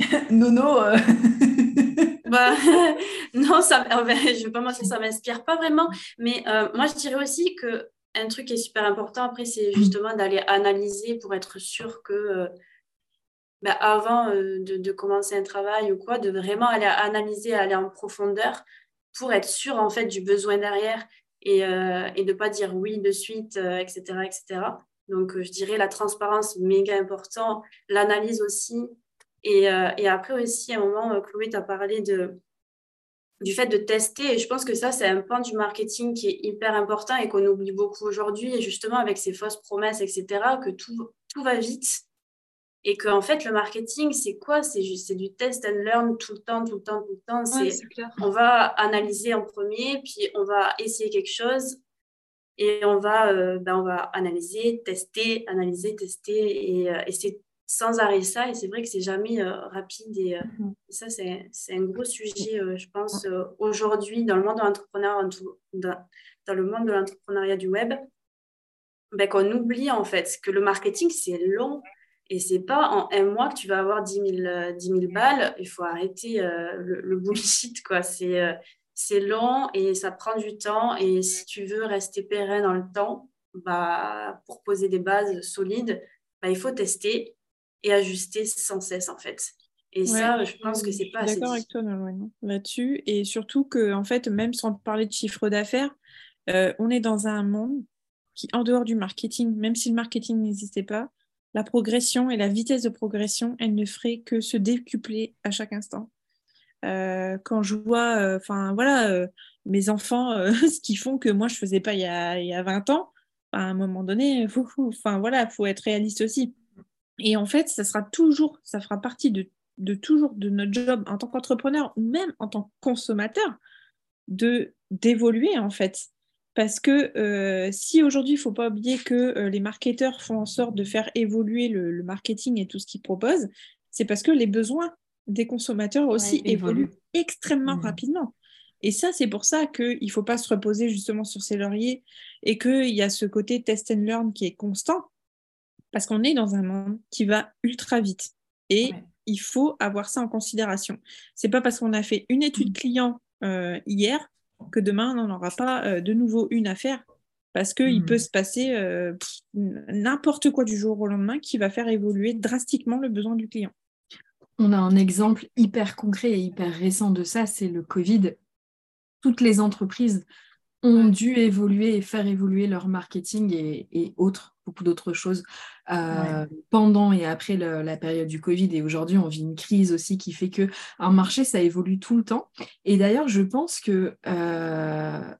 Speaker 1: Nono
Speaker 4: bah, non, ça, je ne vais pas mentir, ça ne m'inspire pas vraiment. Mais moi, je dirais aussi que un truc qui est super important après, c'est mm. justement d'aller analyser pour être sûr que, euh, bah, avant euh, de, commencer un travail ou quoi, de vraiment aller analyser, aller en profondeur pour être sûr en fait du besoin derrière et, euh, et de pas dire oui de suite, etc., etc. Donc, je dirais la transparence, méga important, l'analyse aussi. Et, et, après aussi, à un moment, Chloé t'a parlé de, du fait de tester. Et je pense que ça, c'est un point du marketing qui est hyper important et qu'on oublie beaucoup aujourd'hui. Et justement, avec ces fausses promesses, etc., que tout, tout va vite. Et qu'en en fait, le marketing, c'est quoi? C'est juste du test and learn tout le temps, tout le temps, tout le temps. c'est on va analyser en premier, puis on va essayer quelque chose. Et on va, euh, ben on va analyser, tester, analyser, tester. Et, euh, et c'est sans arrêt ça. Et c'est vrai que c'est jamais euh, rapide. Et, euh, mhm. ça, c'est un gros sujet, euh, je pense, aujourd'hui dans le monde de l'entrepreneuriat, dans, dans, le monde de l'entrepreneuriat du web, ben, qu'on oublie en fait que le marketing, c'est long. Et c'est pas en un mois que tu vas avoir 10 000, balles. Il faut arrêter le, le, bullshit, quoi. C'est c'est long et ça prend du temps. Et si tu veux rester pérenne dans le temps, bah, pour poser des bases solides, bah, il faut tester, et ajuster sans cesse en fait. Et ça, je pense que c'est pas assez.
Speaker 5: D'accord avec toi là-dessus. Et surtout que, en fait, même sans parler de chiffre d'affaires, euh, on est dans un monde qui, en dehors du marketing, même si le marketing n'existait pas, la progression et la vitesse de progression, elle ne ferait que se décupler à chaque instant. Euh, quand je vois, euh, enfin voilà, mes enfants, ce qu'ils font que moi je faisais pas il y a, il y a 20 ans, à un moment donné, enfin voilà, faut être réaliste aussi. Et en fait, ça sera toujours, ça fera partie de, de toujours de notre job en tant qu'entrepreneur ou même en tant que consommateur de d'évoluer en fait. Parce que euh, si aujourd'hui, il ne faut pas oublier que euh, les marketeurs font en sorte de faire évoluer le, marketing et tout ce qu'ils proposent, c'est parce que les besoins des consommateurs aussi évoluent extrêmement mmh. rapidement. Et ça, c'est pour ça qu'il ne faut pas se reposer justement sur ses lauriers et qu'il y a ce côté test and learn qui est constant parce qu'on est dans un monde qui va ultra vite. Et il faut avoir ça en considération. C'est pas parce qu'on a fait une étude mm. client euh, hier que demain, on n'en aura pas euh, de nouveau une à faire. Parce qu'il mm. peut se passer euh, n'importe quoi du jour au lendemain qui va faire évoluer drastiquement le besoin du client.
Speaker 3: On a un exemple hyper concret et hyper récent de ça, c'est le Covid. Toutes les entreprises ont dû évoluer et faire évoluer leur marketing et autres beaucoup d'autres choses euh, pendant et après la période du Covid. Et aujourd'hui, on vit une crise aussi qui fait que un marché, ça évolue tout le temps. Et d'ailleurs, je pense que euh,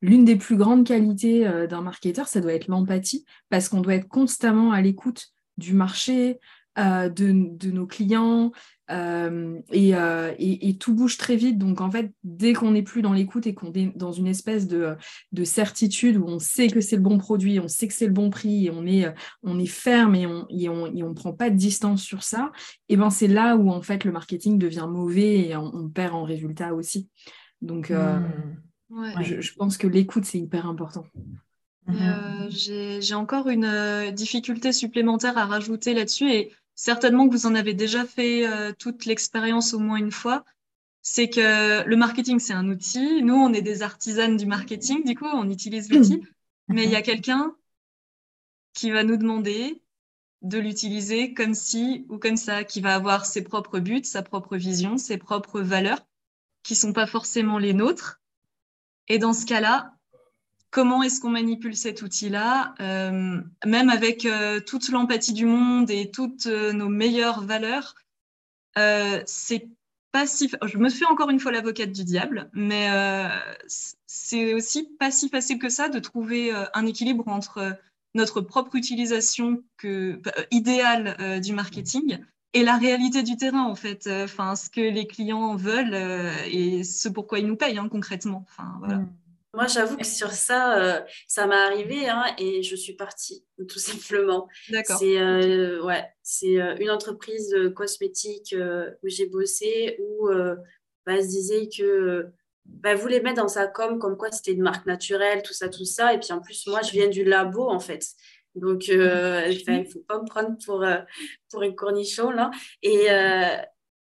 Speaker 3: l'une des plus grandes qualités euh, d'un marketeur, ça doit être l'empathie, parce qu'on doit être constamment à l'écoute du marché, de, de, nos clients, euh, euh, et, et, tout bouge très vite. Donc, en fait, dès qu'on n'est plus dans l'écoute et qu'on est dans une espèce de, de, certitude où on sait que c'est le bon produit, on sait que c'est le bon prix, et on est, on est ferme et on et on, on prend pas de distance sur ça, et ben c'est là où, en fait, le marketing devient mauvais et on, perd en résultat aussi. Donc, euh, mmh. je, je, pense que l'écoute, c'est hyper important.
Speaker 2: J'ai encore une difficulté supplémentaire à rajouter là-dessus et certainement que vous en avez déjà fait toute l'expérience au moins une fois, c'est que le marketing, c'est un outil. Nous, on est des artisanes du marketing, du coup, on utilise l'outil. Mais il y a quelqu'un qui va nous demander de l'utiliser comme ci ou comme ça, qui va avoir ses propres buts, sa propre vision, ses propres valeurs, qui sont pas forcément les nôtres. Et dans ce cas-là, comment est-ce qu'on manipule cet outil-là, euh, même avec euh, toute l'empathie du monde et toutes euh, nos meilleures valeurs, c'est pas si. Je me fais encore une fois l'avocate du diable, mais c'est aussi pas si facile que ça de trouver un équilibre entre notre propre utilisation que, idéale du marketing et la réalité du terrain en fait enfin ce que les clients veulent et ce pourquoi ils nous payent hein, concrètement enfin mm.
Speaker 4: Moi, j'avoue que sur ça, euh, ça m'est arrivé hein, et je suis partie, tout simplement. D'accord. C'est euh, ouais, c'est euh, une entreprise cosmétique où j'ai bossé où bah, se disait que bah, voulait mettre dans sa com comme quoi c'était une marque naturelle, tout ça, tout ça. Et puis en plus, moi, je viens du labo en fait. Donc, il ne faut pas me prendre pour, pour une cornichon là. Et,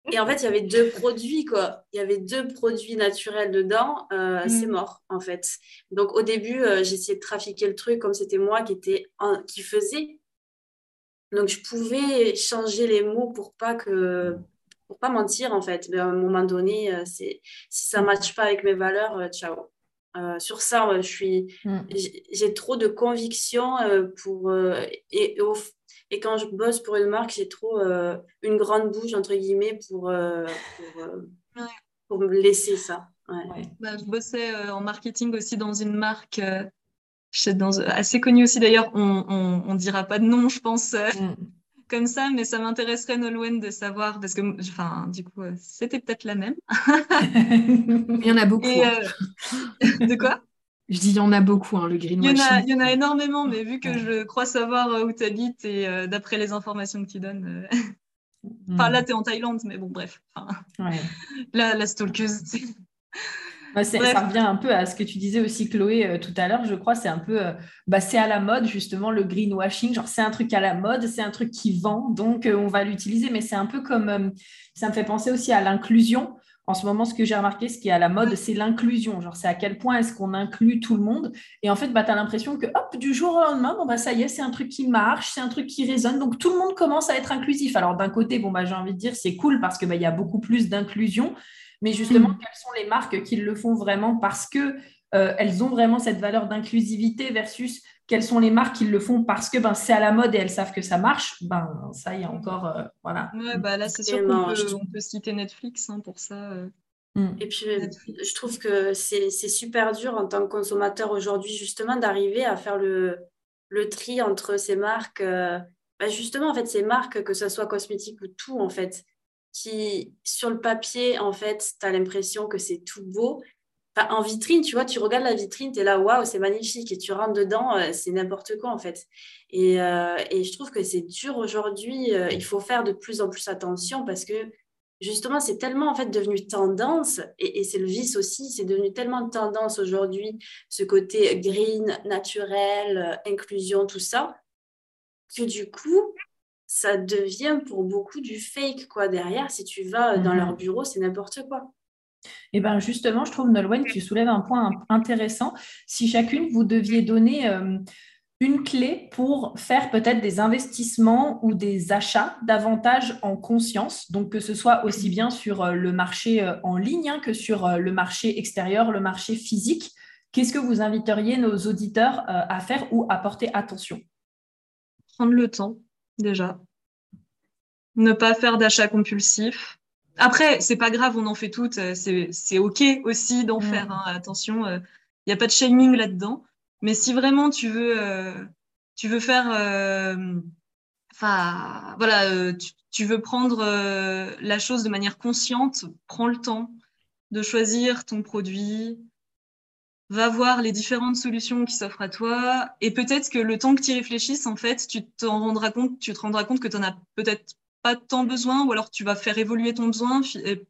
Speaker 4: et en fait, il y avait deux produits, quoi. Il y avait deux produits naturels dedans. Euh, c'est mm. mort, en fait. Donc, au début, euh, j'essayais de trafiquer le truc comme c'était moi qui, était qui faisait. Donc, je pouvais changer les mots pour pas que pour pas mentir, en fait. Mais à un moment donné, euh, c'est si ça ne matche pas avec mes valeurs, ciao. sur ça, je suis, mm. j'ai trop de conviction pour et, au, et quand je bosse pour une marque, j'ai trop euh, une grande bouche, entre guillemets, pour, euh, euh, pour, me laisser ça.
Speaker 2: Bah, je bossais en marketing aussi dans une marque dans, assez connue aussi d'ailleurs. On ne dira pas de nom, je pense. Mm. Comme ça, mais ça m'intéresserait Nolwenn de savoir parce que, enfin, du coup, c'était peut-être la même.
Speaker 3: Il y en a beaucoup. Hein.
Speaker 2: de quoi?
Speaker 3: Je dis, il y en a beaucoup, hein, le greenwashing.
Speaker 2: Il y, en a, énormément, mais vu que je crois savoir euh, où tu habites et euh, d'après les informations que tu donnes. Euh, enfin, là, tu es en Thaïlande, mais bon, bref. Ouais. La, la stalkeuse.
Speaker 1: ça revient un peu à ce que tu disais aussi, Chloé, tout à l'heure. Je crois c'est un peu, bah, c'est à la mode justement le greenwashing. Genre c'est un truc à la mode, c'est un truc qui vend, donc on va l'utiliser. Mais c'est un peu comme, ça me fait penser aussi à l'inclusion en ce moment, ce que j'ai remarqué, ce qui est à la mode, c'est l'inclusion. Genre, c'est à quel point est-ce qu'on inclut tout le monde. Et en fait, bah, tu as l'impression que, hop, du jour au lendemain, bon, bah, ça y est, c'est un truc qui marche, c'est un truc qui résonne. Donc, tout le monde commence à être inclusif. Alors, d'un côté, bon, bah, j'ai envie de dire, c'est cool parce qu'il bah, y a beaucoup plus d'inclusion. Mais justement, mm. quelles sont les marques qui le font vraiment parce que euh, elles ont vraiment cette valeur d'inclusivité versus quelles sont les marques qui le font parce que ben, c'est à la mode et elles savent que ça marche, ben, ça y est encore. Euh, voilà.
Speaker 2: Ouais, bah là, c'est sûr qu'on peut, on peut, citer Netflix hein, pour ça. Euh.
Speaker 4: Mm. Et puis, je trouve que c'est super dur en tant que consommateur aujourd'hui, justement, d'arriver à faire le, le, tri entre ces marques. Euh, bah, justement, en fait, ces marques, que ce soit cosmétique ou tout, en fait, qui, sur le papier, en fait, tu as l'impression que c'est tout beau, en vitrine, tu vois, tu regardes la vitrine, tu es là, waouh, c'est magnifique. Et tu rentres dedans, euh, c'est n'importe quoi, en fait. Et, euh, et, je trouve que c'est dur aujourd'hui. Euh, il faut faire de plus en plus attention parce que, justement, c'est tellement, en fait, devenu tendance. Et, et c'est le vice aussi. C'est devenu tellement tendance aujourd'hui, ce côté green, naturel, inclusion, tout ça, que du coup, ça devient pour beaucoup du fake, quoi. Derrière, si tu vas dans leur mmh bureau, c'est n'importe quoi.
Speaker 1: Eh bien justement, je trouve, Nolwenn, tu soulèves un point intéressant. Si chacune, vous deviez donner euh, une clé pour faire peut-être des investissements ou des achats davantage en conscience, donc que ce soit aussi bien sur euh, le marché euh, en ligne hein, que sur le marché extérieur, le marché physique, qu'est-ce que vous inviteriez nos auditeurs à faire ou à porter attention?
Speaker 2: Prendre le temps, déjà. Ne pas faire d'achats compulsifs après, c'est pas grave, on en fait toutes. Euh, c'est OK aussi d'en mm. faire. Hein, attention, il euh, n'y a pas de shaming là-dedans. Mais si vraiment tu veux, euh, tu veux faire, enfin, voilà, tu, veux prendre la chose de manière consciente, prends le temps de choisir ton produit, va voir les différentes solutions qui s'offrent à toi, et peut-être que le temps que tu y réfléchisses, en fait, tu t'en rendras compte, tu te rendras compte que tu en as peut-être pas tant besoin ou alors tu vas faire évoluer ton besoin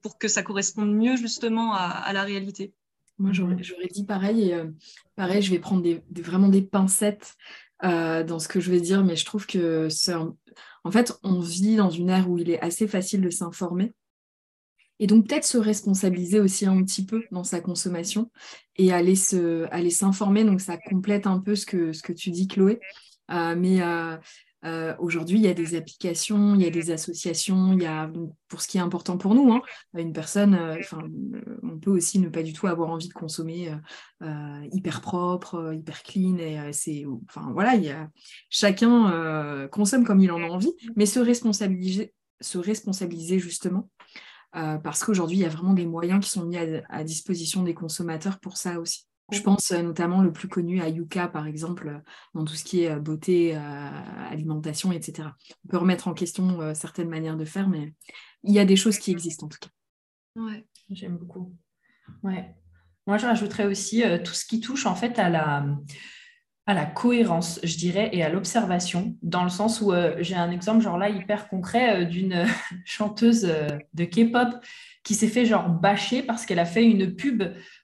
Speaker 2: pour que ça corresponde mieux justement à, la réalité?
Speaker 3: Moi, j'aurais dit pareil. Et, euh, pareil, je vais prendre vraiment des pincettes euh, dans ce que je vais dire, mais je trouve que En fait, on vit dans une ère où il est assez facile de s'informer. Et donc peut-être se responsabiliser aussi un petit peu dans sa consommation et aller s'informer. Donc ça complète un peu ce que, tu dis, Chloé. Euh, mais euh, euh, aujourd'hui, il y a des applications, il y a des associations, il y a, pour ce qui est important pour nous, hein, une personne, enfin, on peut aussi ne pas du tout avoir envie de consommer hyper propre, hyper clean, et c'est, enfin voilà, il y a, chacun consomme comme il en a envie, mais se responsabiliser, se responsabiliser justement, parce qu'aujourd'hui, il y a vraiment des moyens qui sont mis à disposition des consommateurs pour ça aussi. Je pense euh, notamment le plus connu à Yuka, par exemple, euh, dans tout ce qui est euh, beauté, alimentation, etc. On peut remettre en question certaines manières de faire, mais il y a des choses qui existent en tout cas.
Speaker 1: Ouais, j'aime beaucoup. Ouais. Moi, je rajouterais aussi tout ce qui touche en fait à la, à la cohérence, je dirais, et à l'observation, dans le sens où j'ai un exemple, genre là, hyper concret, d'une chanteuse de K-pop qui s'est fait genre bâcher parce qu'elle a fait une pub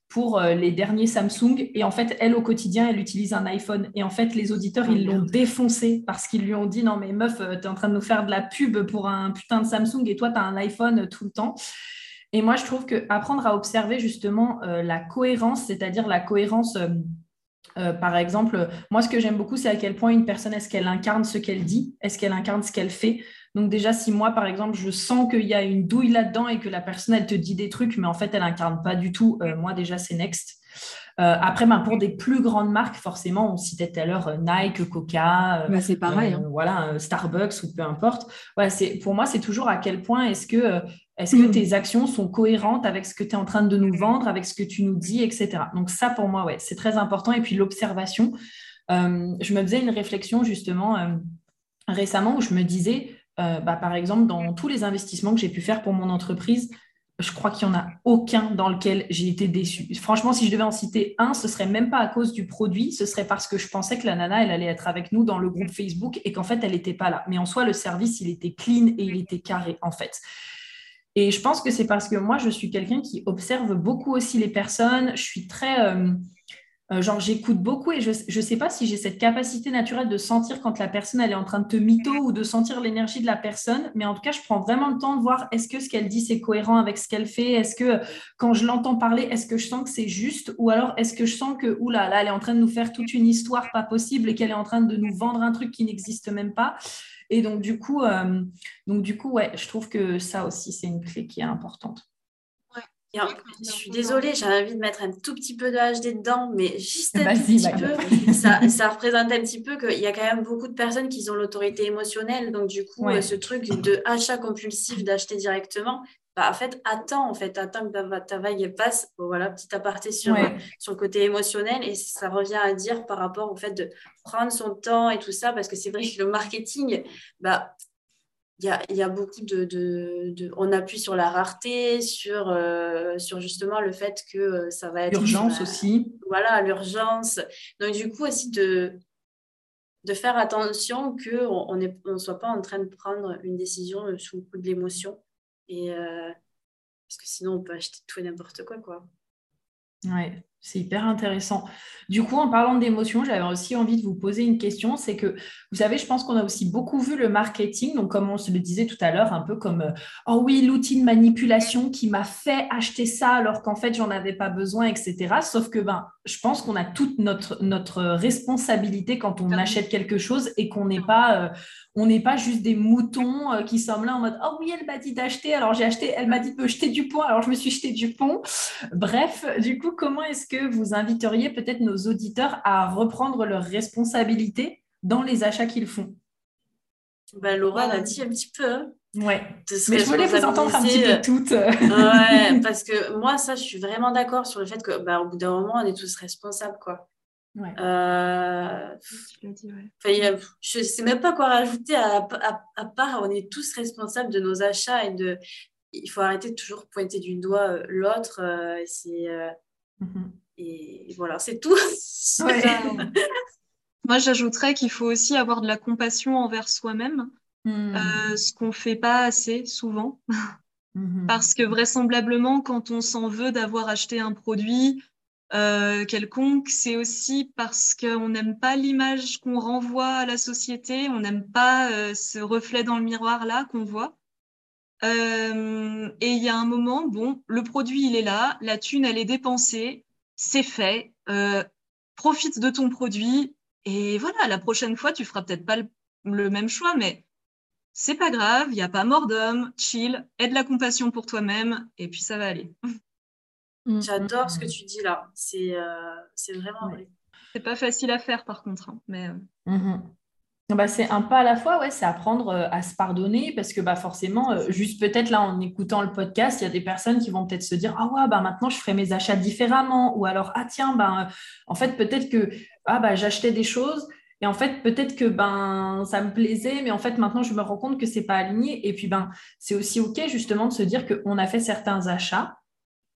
Speaker 1: pour euh, les derniers Samsung. Et en fait, elle, au quotidien, elle utilise un iPhone. Et en fait, les auditeurs, ils l'ont défoncé parce qu'ils lui ont dit Non, mais meuf, euh, tu es en train de nous faire de la pub pour un putain de Samsung et toi, tu as un iPhone tout le temps. Et moi, je trouve que apprendre à observer justement euh, la cohérence, c'est-à-dire la cohérence. par exemple, moi, ce que j'aime beaucoup, c'est à quel point une personne, est-ce qu'elle incarne ce qu'elle dit? Est-ce qu'elle incarne ce qu'elle fait? Donc déjà, si moi, par exemple, je sens qu'il y a une douille là-dedans et que la personne, elle te dit des trucs, mais en fait, elle incarne pas du tout, euh, moi déjà, c'est next. Euh, après, ben, pour des plus grandes marques, forcément, on citait tout à l'heure euh, Nike, Coca,
Speaker 3: bah, c'est pareil, hein.
Speaker 1: voilà, Starbucks ou peu importe. c'est, pour moi, c'est toujours à quel point est-ce que, est-ce que mm. tes actions sont cohérentes avec ce que tu es en train de nous vendre, avec ce que tu nous dis, etc. Donc ça, pour moi, ouais, c'est très important. Et puis l'observation. je me faisais une réflexion justement récemment où je me disais, euh, bah, par exemple, dans tous les investissements que j'ai pu faire pour mon entreprise, je crois qu'il n'y en a aucun dans lequel j'ai été déçue. Franchement, si je devais en citer un, ce serait même pas à cause du produit, ce serait parce que je pensais que la nana, elle allait être avec nous dans le groupe Facebook et qu'en fait, elle n'était pas là. Mais en soi, le service, il était clean et il était carré, en fait. Et je pense que c'est parce que moi, je suis quelqu'un qui observe beaucoup aussi les personnes. Je suis très... Euh, euh, genre, j'écoute beaucoup et je ne sais pas si j'ai cette capacité naturelle de sentir quand la personne elle est en train de te mytho ou de sentir l'énergie de la personne. Mais en tout cas, je prends vraiment le temps de voir est-ce que ce qu'elle dit, c'est cohérent avec ce qu'elle fait? Est-ce que quand je l'entends parler, est-ce que je sens que c'est juste? Ou alors est-ce que je sens que, oula, là, elle est en train de nous faire toute une histoire pas possible et qu'elle est en train de nous vendre un truc qui n'existe même pas? Et donc, du coup, euh, donc, du coup ouais, je trouve que ça aussi, c'est une clé qui est importante
Speaker 4: je suis désolée, j'ai envie de mettre un tout petit peu de HD dedans, mais juste un petit peu. Ça, ça, représente un petit peu qu'il y a quand même beaucoup de personnes qui ont l'autorité émotionnelle. Donc, du coup, ce truc de achat compulsif, d'acheter directement, bah, en fait, attends, en fait, attends que ta, vague passe. voilà, petit aparté sur, sur le côté émotionnel. Et ça revient à dire par rapport au fait de prendre son temps et tout ça, parce que c'est vrai que le marketing, bah, il y a, y a, beaucoup de, de, de, On appuie sur la rareté, sur, euh, sur justement le fait que euh, ça va être.
Speaker 1: L'urgence aussi.
Speaker 4: Voilà, l'urgence. Donc, du coup, aussi de, de faire attention qu'on ne on soit pas en train de prendre une décision euh, sous le coup de l'émotion. Et, parce que sinon, on peut acheter tout et n'importe quoi, quoi.
Speaker 1: Ouais. C'est hyper intéressant. Du coup, en parlant d'émotions, j'avais aussi envie de vous poser une question. C'est que, vous savez, je pense qu'on a aussi beaucoup vu le marketing, donc comme on se le disait tout à l'heure, un peu comme, euh, oh oui, l'outil de manipulation qui m'a fait acheter ça alors qu'en fait, j'en avais pas besoin, etc. Sauf que, ben, je pense qu'on a toute notre, notre responsabilité quand on achète quelque chose et qu'on n'est pas, euh, on n'est pas juste des moutons euh, qui sommes là en mode Oh oui, elle m'a dit d'acheter, alors j'ai acheté, elle m'a dit de me jeter du pont, alors je me suis jeté du pont. Bref, du coup, comment est-ce que vous inviteriez peut-être nos auditeurs à reprendre leurs responsabilités dans les achats qu'ils font?
Speaker 4: Bah, Laura l'a dit un petit peu. Hein.
Speaker 1: Ouais. Mais je voulais vous entendre un petit peu euh, toutes.
Speaker 4: ouais, parce que moi, ça, je suis vraiment d'accord sur le fait que, bah, au bout d'un moment, on est tous responsables, quoi. Ouais. Euh... Je ne sais même pas quoi rajouter à, part on est tous responsables de nos achats et de il faut arrêter de toujours pointer du doigt euh, l'autre. Euh, c'est euh, mhm. Et voilà, c'est tout.
Speaker 2: Moi, j'ajouterais qu'il faut aussi avoir de la compassion envers soi-même, hmm. ce qu'on fait pas assez souvent. Mhm. Parce que vraisemblablement, quand on s'en veut d'avoir acheté un produit, euh, quelconque, c'est aussi parce qu'on n'aime pas l'image qu'on renvoie à la société, on n'aime pas euh, ce reflet dans le miroir là qu'on voit. Euh, et il y a un moment, bon, le produit il est là, la thune elle est dépensée, c'est fait, profite de ton produit et voilà, la prochaine fois tu feras peut-être pas le, le, même choix, mais c'est pas grave, il n'y a pas mort d'homme, chill, aide la compassion pour toi-même et puis ça va aller.
Speaker 4: Mm, J'adore mm, ce que mm. tu dis là. C'est euh, vraiment vrai.
Speaker 2: C'est pas facile à faire par contre. Hein, mais... Euh.
Speaker 1: Bah, c'est un pas à la fois, ouais, c'est apprendre euh, à se pardonner parce que bah, forcément, juste peut-être là en écoutant le podcast, il y a des personnes qui vont peut-être se dire Ah ouais, bah, maintenant je ferai mes achats différemment. Ou alors, ah tiens, bah, en fait, peut-être que ah, bah, j'achetais des choses et en fait, peut-être que ben, ça me plaisait, mais en fait, maintenant, je me rends compte que c'est pas aligné. Et puis, ben, c'est aussi OK justement de se dire qu'on a fait certains achats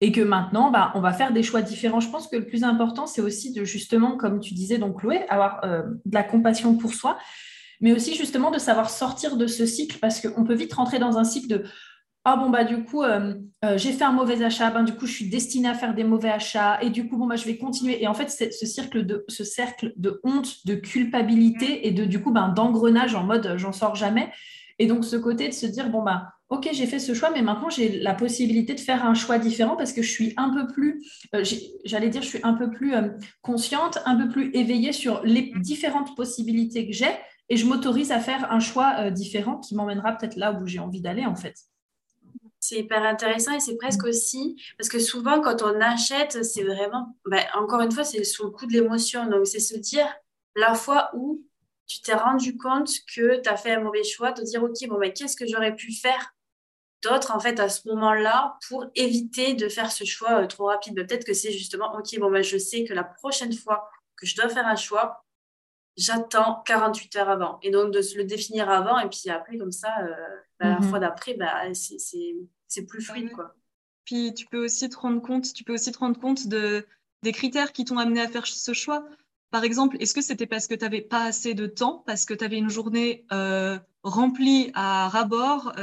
Speaker 1: et que maintenant, bah, on va faire des choix différents. Je pense que le plus important, c'est aussi de justement, comme tu disais, donc Chloé, avoir euh, de la compassion pour soi, mais aussi justement de savoir sortir de ce cycle. Parce qu'on peut vite rentrer dans un cycle de ah bon bah du coup euh, euh, j'ai fait un mauvais achat, ben du coup je suis destinée à faire des mauvais achats. Et du coup bon bah je vais continuer et en fait c'est ce cercle de ce cercle de honte, de culpabilité et de du coup ben d'engrenage en mode j'en sors jamais et donc ce côté de se dire bon bah ok, j'ai fait ce choix, mais maintenant j'ai la possibilité de faire un choix différent parce que je suis un peu plus, euh, j'allais dire, je suis un peu plus euh, consciente, un peu plus éveillée sur les différentes possibilités que j'ai et je m'autorise à faire un choix euh, différent qui m'emmènera peut-être là où j'ai envie d'aller en fait.
Speaker 4: C'est hyper intéressant et c'est presque aussi parce que souvent quand on achète, c'est vraiment, bah, encore une fois, c'est sous le coup de l'émotion. Donc c'est se dire la fois où tu t'es rendu compte que tu as fait un mauvais choix, te dire, OK, bon, mais qu'est-ce que j'aurais pu faire d'autres en fait à ce moment-là pour éviter de faire ce choix euh, trop rapide? Peut-être que c'est justement ok bon ben je sais que la prochaine fois que je dois faire un choix, j'attends 48 heures avant et donc de se le définir avant et puis après comme ça euh, bah, la mhm. fois d'après bah, c'est plus fluide quoi.
Speaker 2: Puis tu peux aussi te rendre compte, tu peux aussi te rendre compte de des critères qui t'ont amené à faire ce choix. Par exemple, est-ce que c'était parce que tu n'avais pas assez de temps, parce que tu avais une journée euh, remplie à rabord,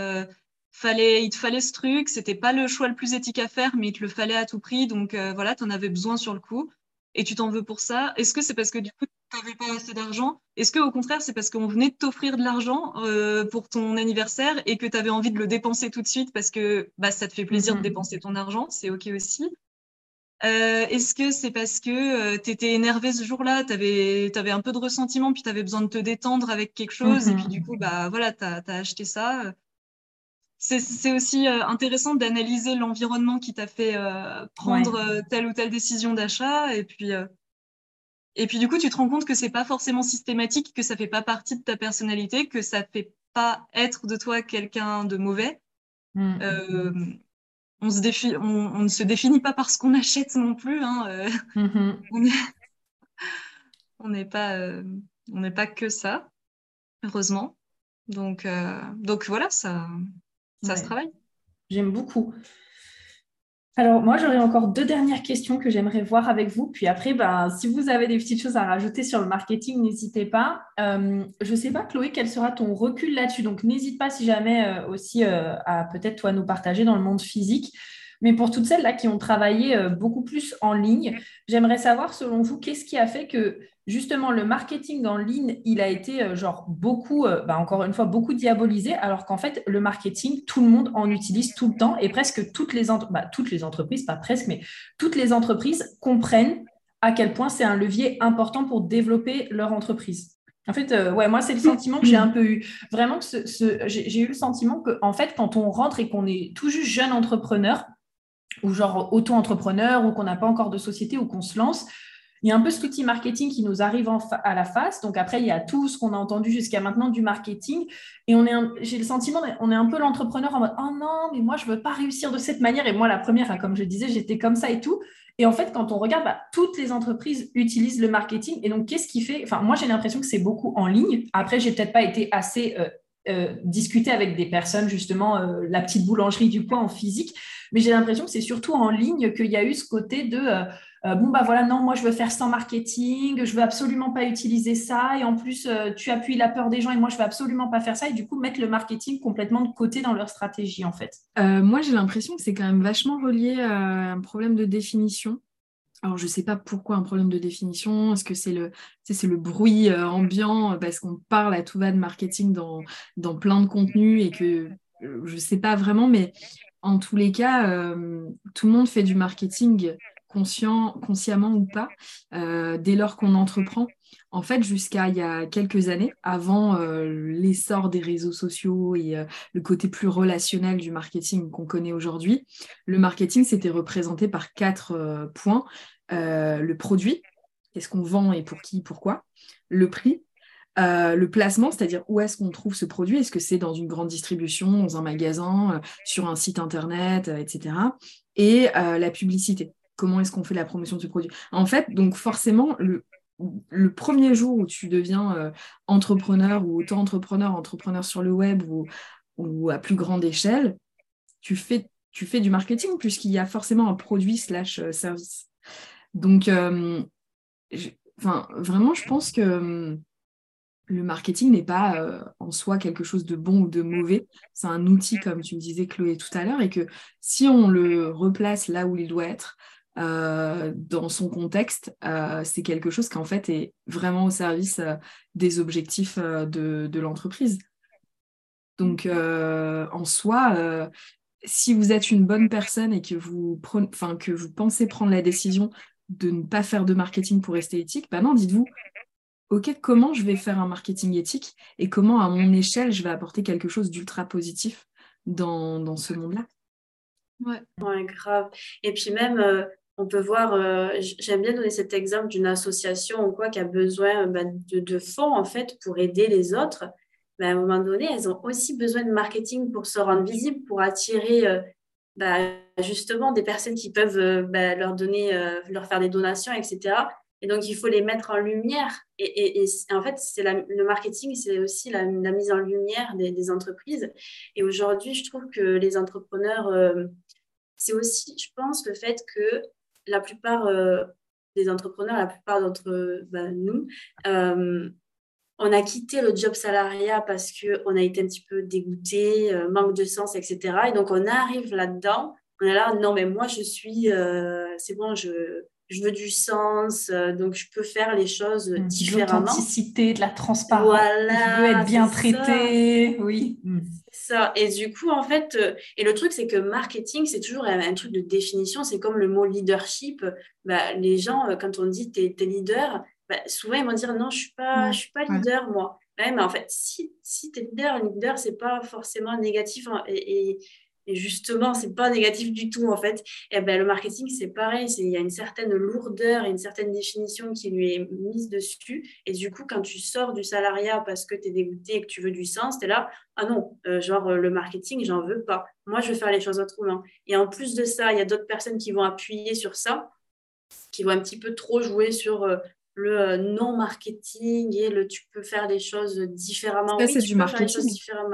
Speaker 2: fallait, il te fallait ce truc, c'était pas le choix le plus éthique à faire, mais il te le fallait à tout prix, donc euh, voilà, tu en avais besoin sur le coup, et tu t'en veux pour ça. Est-ce que c'est parce que du coup, tu n'avais pas assez d'argent? Est-ce que au contraire, c'est parce qu'on venait de t'offrir de l'argent euh, pour ton anniversaire et que tu avais envie de le dépenser tout de suite parce que bah, ça te fait plaisir de mhm. dépenser ton argent? C'est OK aussi. Euh, est-ce que c'est parce que tu étais énervé ce jour-là, tu avais, avais, un peu de ressentiment, puis tu avais besoin de te détendre avec quelque chose, et puis du coup, bah, voilà, tu as, acheté ça c'est aussi euh, intéressant d'analyser l'environnement qui t'a fait euh, prendre euh, telle ou telle décision d'achat. Et puis, et puis, du coup, tu te rends compte que c'est pas forcément systématique, que ça fait pas partie de ta personnalité, que ça fait pas être de toi quelqu'un de mauvais. Mm. On, se on, ne se définit pas par ce qu'on achète non plus. Hein, mm-hmm. On n'est pas, on n'est pas que ça, heureusement. Donc, donc voilà, ça, ça se travaille.
Speaker 1: J'aime beaucoup. Alors, moi, j'aurais encore deux dernières questions que j'aimerais voir avec vous. Puis après, ben, si vous avez des petites choses à rajouter sur le marketing, n'hésitez pas. Euh, je ne sais pas, Chloé, quel sera ton recul là-dessus? Donc, n'hésite pas si jamais euh, aussi euh, à peut-être toi nous partager dans le monde physique. Mais pour toutes celles là qui ont travaillé euh, beaucoup plus en ligne, j'aimerais savoir selon vous qu'est-ce qui a fait que justement le marketing en ligne, il a été euh, genre beaucoup, euh, bah, encore une fois, beaucoup diabolisé, alors qu'en fait le marketing, tout le monde en utilise tout le temps et presque toutes les, bah, toutes les entreprises, pas presque, mais toutes les entreprises comprennent à quel point c'est un levier important pour développer leur entreprise. En fait, ouais, moi, c'est le sentiment que j'ai un peu eu. Vraiment, ce, j'ai eu le sentiment que, en fait, quand on rentre et qu'on est tout juste jeune entrepreneur, ou genre auto-entrepreneur ou qu'on n'a pas encore de société ou qu'on se lance, il y a un peu ce outil marketing qui nous arrive à la face. Donc après, il y a tout ce qu'on a entendu jusqu'à maintenant du marketing. Et on est, j'ai le sentiment, on est un peu l'entrepreneur en mode oh non, mais moi je veux pas réussir de cette manière. Et moi la première, hein, comme je disais, j'étais comme ça et tout. Et en fait, quand on regarde, bah, toutes les entreprises utilisent le marketing. Et donc, qu'est-ce qui fait Enfin, moi j'ai l'impression que c'est beaucoup en ligne. Après, j'ai peut-être pas été assez euh, euh, discuter avec des personnes, justement, euh, la petite boulangerie du coin en physique. Mais j'ai l'impression que c'est surtout en ligne qu'il y a eu ce côté de euh, bon, bah voilà, non, moi je veux faire sans marketing, je veux absolument pas utiliser ça. Et en plus, tu appuies la peur des gens et moi je veux absolument pas faire ça. Et du coup, mettre le marketing complètement de côté dans leur stratégie, en fait.
Speaker 3: moi, j'ai l'impression que c'est quand même vachement relié à un problème de définition. Alors, je ne sais pas pourquoi un problème de définition. Est-ce que c'est le, bruit euh, ambiant parce qu'on parle à tout va de marketing dans, dans plein de contenus et que je ne sais pas vraiment, mais en tous les cas, tout le monde fait du marketing consciemment ou pas, dès lors qu'on entreprend. En fait, jusqu'à il y a quelques années, avant euh, l'essor des réseaux sociaux et euh, le côté plus relationnel du marketing qu'on connaît aujourd'hui, le marketing s'était représenté par quatre euh, points. le produit, qu'est-ce qu'on vend et pour qui, pourquoi. Le prix, le placement, c'est-à-dire où est-ce qu'on trouve ce produit Est-ce que c'est dans une grande distribution, dans un magasin, sur un site internet, etc. Et la publicité. Comment est-ce qu'on fait la promotion de ce produit En fait, donc forcément, le, premier jour où tu deviens euh, entrepreneur ou auto-entrepreneur, entrepreneur sur le web ou, à plus grande échelle, tu fais, du marketing puisqu'il y a forcément un produit slash euh, service. Donc, euh, vraiment, je pense que le marketing n'est pas en soi quelque chose de bon ou de mauvais. C'est un outil, comme tu me disais, Chloé, tout à l'heure, et que si on le replace là où il doit être, euh, dans son contexte, euh, c'est quelque chose qui en fait est vraiment au service euh, des objectifs de, l'entreprise. Donc en soi, si vous êtes une bonne personne et que vous, que vous pensez prendre la décision de ne pas faire de marketing pour rester éthique, bah non, dites-vous, OK, comment je vais faire un marketing éthique et comment à mon échelle je vais apporter quelque chose d'ultra positif dans, ce monde-là?
Speaker 4: Ouais. grave. Et puis même, on peut voir, euh, j'aime bien donner cet exemple d'une association ou quoi qui a besoin bah, de, fonds en fait pour aider les autres. Mais à un moment donné, elles ont aussi besoin de marketing pour se rendre visibles, pour attirer euh, bah, justement des personnes qui peuvent euh, leur donner, leur faire des donations, etc. Et donc, il faut les mettre en lumière. Et, en fait, c'est le marketing, c'est aussi la, mise en lumière des entreprises. Et aujourd'hui, je trouve que les entrepreneurs, c'est aussi, je pense, le fait que la plupart euh, des entrepreneurs, la plupart d'entre bah, nous, euh, on a quitté le job salariat parce qu'on a été un petit peu dégoûté, euh, manque de sens, etc. Et donc, on arrive là-dedans, on est là, non, mais moi, je suis, c'est bon, je, je veux du sens, donc je peux faire les choses mmh, différemment.
Speaker 1: De l'authenticité, de la transparence. Voilà, je veux être bien traité. Oui.
Speaker 4: Mmh ça. Et du coup, en fait, euh, et le truc, c'est que marketing, c'est toujours un, truc de définition. C'est comme le mot leadership. Bah, les gens, euh, quand on dit tu es, leader, bah, souvent ils vont dire non, je ne suis, pas, je suis pas leader, moi. mais en fait, si, si tu es leader, leader, c'est pas forcément négatif. Hein, et, et justement, c'est pas négatif du tout en fait. Et ben, le marketing, c'est pareil. Il y a une certaine lourdeur et une certaine définition qui lui est mise dessus. Et du coup, quand tu sors du salariat parce que tu es dégoûté et que tu veux du sens, tu es là, ah non, euh, genre le marketing, j'en veux pas. Moi, je veux faire les choses autrement. Et en plus de ça, il y a d'autres personnes qui vont appuyer sur ça qui vont un petit peu trop jouer sur euh, le euh, non-marketing et le tu peux faire des choses différemment.
Speaker 3: c'est du marketing.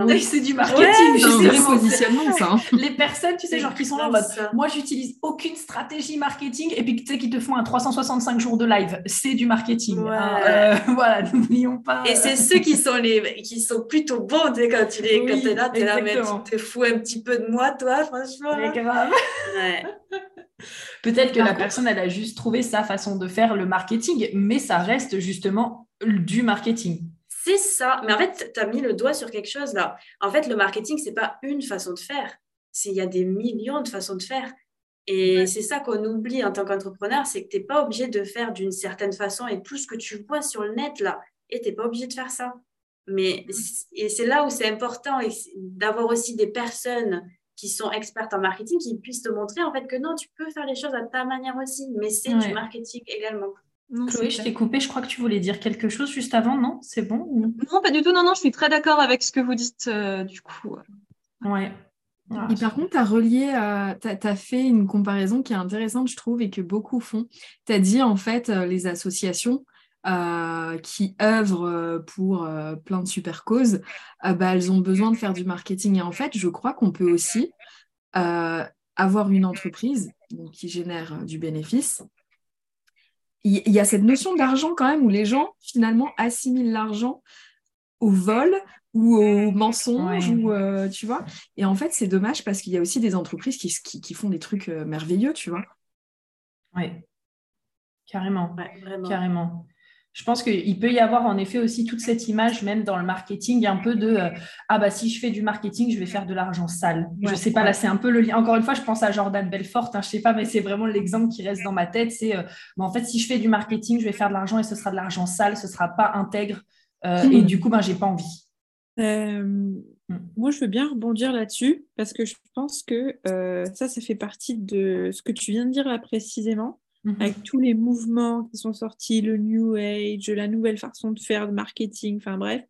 Speaker 1: Oui, c'est du marketing.
Speaker 3: c'est du positionnement, ça. Hein.
Speaker 1: Les personnes, tu sais, genre qui sont là en mode, moi, j'utilise aucune stratégie marketing et puis tu sais, qui te font un 365 jours de live. C'est du marketing. Hein. Euh, voilà, n'oublions pas.
Speaker 4: Et c'est ceux qui sont, les, qui sont plutôt bons quand tu es, quand es là, tu es là, mais tu te fous un petit peu de moi, toi, franchement.
Speaker 1: Mais grave. Ouais. Peut-être que la personne, elle a juste trouvé sa façon de faire le marketing, mais ça reste justement du marketing.
Speaker 4: C'est ça. Mais en fait, tu as mis le doigt sur quelque chose là. En fait, le marketing, c'est pas une façon de faire. Il y a des millions de façons de faire. Et c'est ça qu'on oublie en tant qu'entrepreneur, c'est que tu n'es pas obligé de faire d'une certaine façon et tout ce que tu vois sur le net là, et tu n'es pas obligé de faire ça. Mais et c'est là où c'est important d'avoir aussi des personnes qui sont expertes en marketing qui puissent te montrer en fait que non, tu peux faire les choses à ta manière aussi, mais c'est du marketing également.
Speaker 1: Chloé, je t'ai coupé, je crois que tu voulais dire quelque chose juste avant, non? C'est bon
Speaker 2: Non, pas du tout, non, non, je suis très d'accord avec ce que vous dites euh, du coup.
Speaker 1: Ouais.
Speaker 3: et par contre, tu as relié, euh, tu as, fait une comparaison qui est intéressante, je trouve, et que beaucoup font. Tu as dit, en fait, euh, les associations, euh, qui œuvrent euh, pour euh, plein de super causes, bah, elles ont besoin de faire du marketing. Et en fait, je crois qu'on peut aussi avoir une entreprise qui génère du bénéfice. Il y, a cette notion d'argent quand même où les gens finalement assimilent l'argent au vol ou au mensonge, ou, tu vois. Et en fait, c'est dommage parce qu'il y a aussi des entreprises qui, qui, qui font des trucs merveilleux, tu vois.
Speaker 1: Oui. Carrément. Carrément. Je pense qu'il peut y avoir en effet aussi toute cette image, même dans le marketing, un peu de euh, ah bah si je fais du marketing, je vais faire de l'argent sale. Je je sais pas, là c'est un peu le lien. Encore une fois, je pense à Jordan Belfort, hein, je sais pas, mais c'est vraiment l'exemple qui reste dans ma tête. C'est euh, bah, en fait, si je fais du marketing, je vais faire de l'argent et ce sera de l'argent sale, ce sera pas intègre. Euh, et du coup, ben, j'ai pas envie.
Speaker 5: Mm. Moi, je veux bien rebondir là-dessus parce que je pense que ça, ça fait partie de ce que tu viens de dire là précisément. Mhm. avec tous les mouvements qui sont sortis, le New Age, la nouvelle façon de faire de marketing, enfin bref,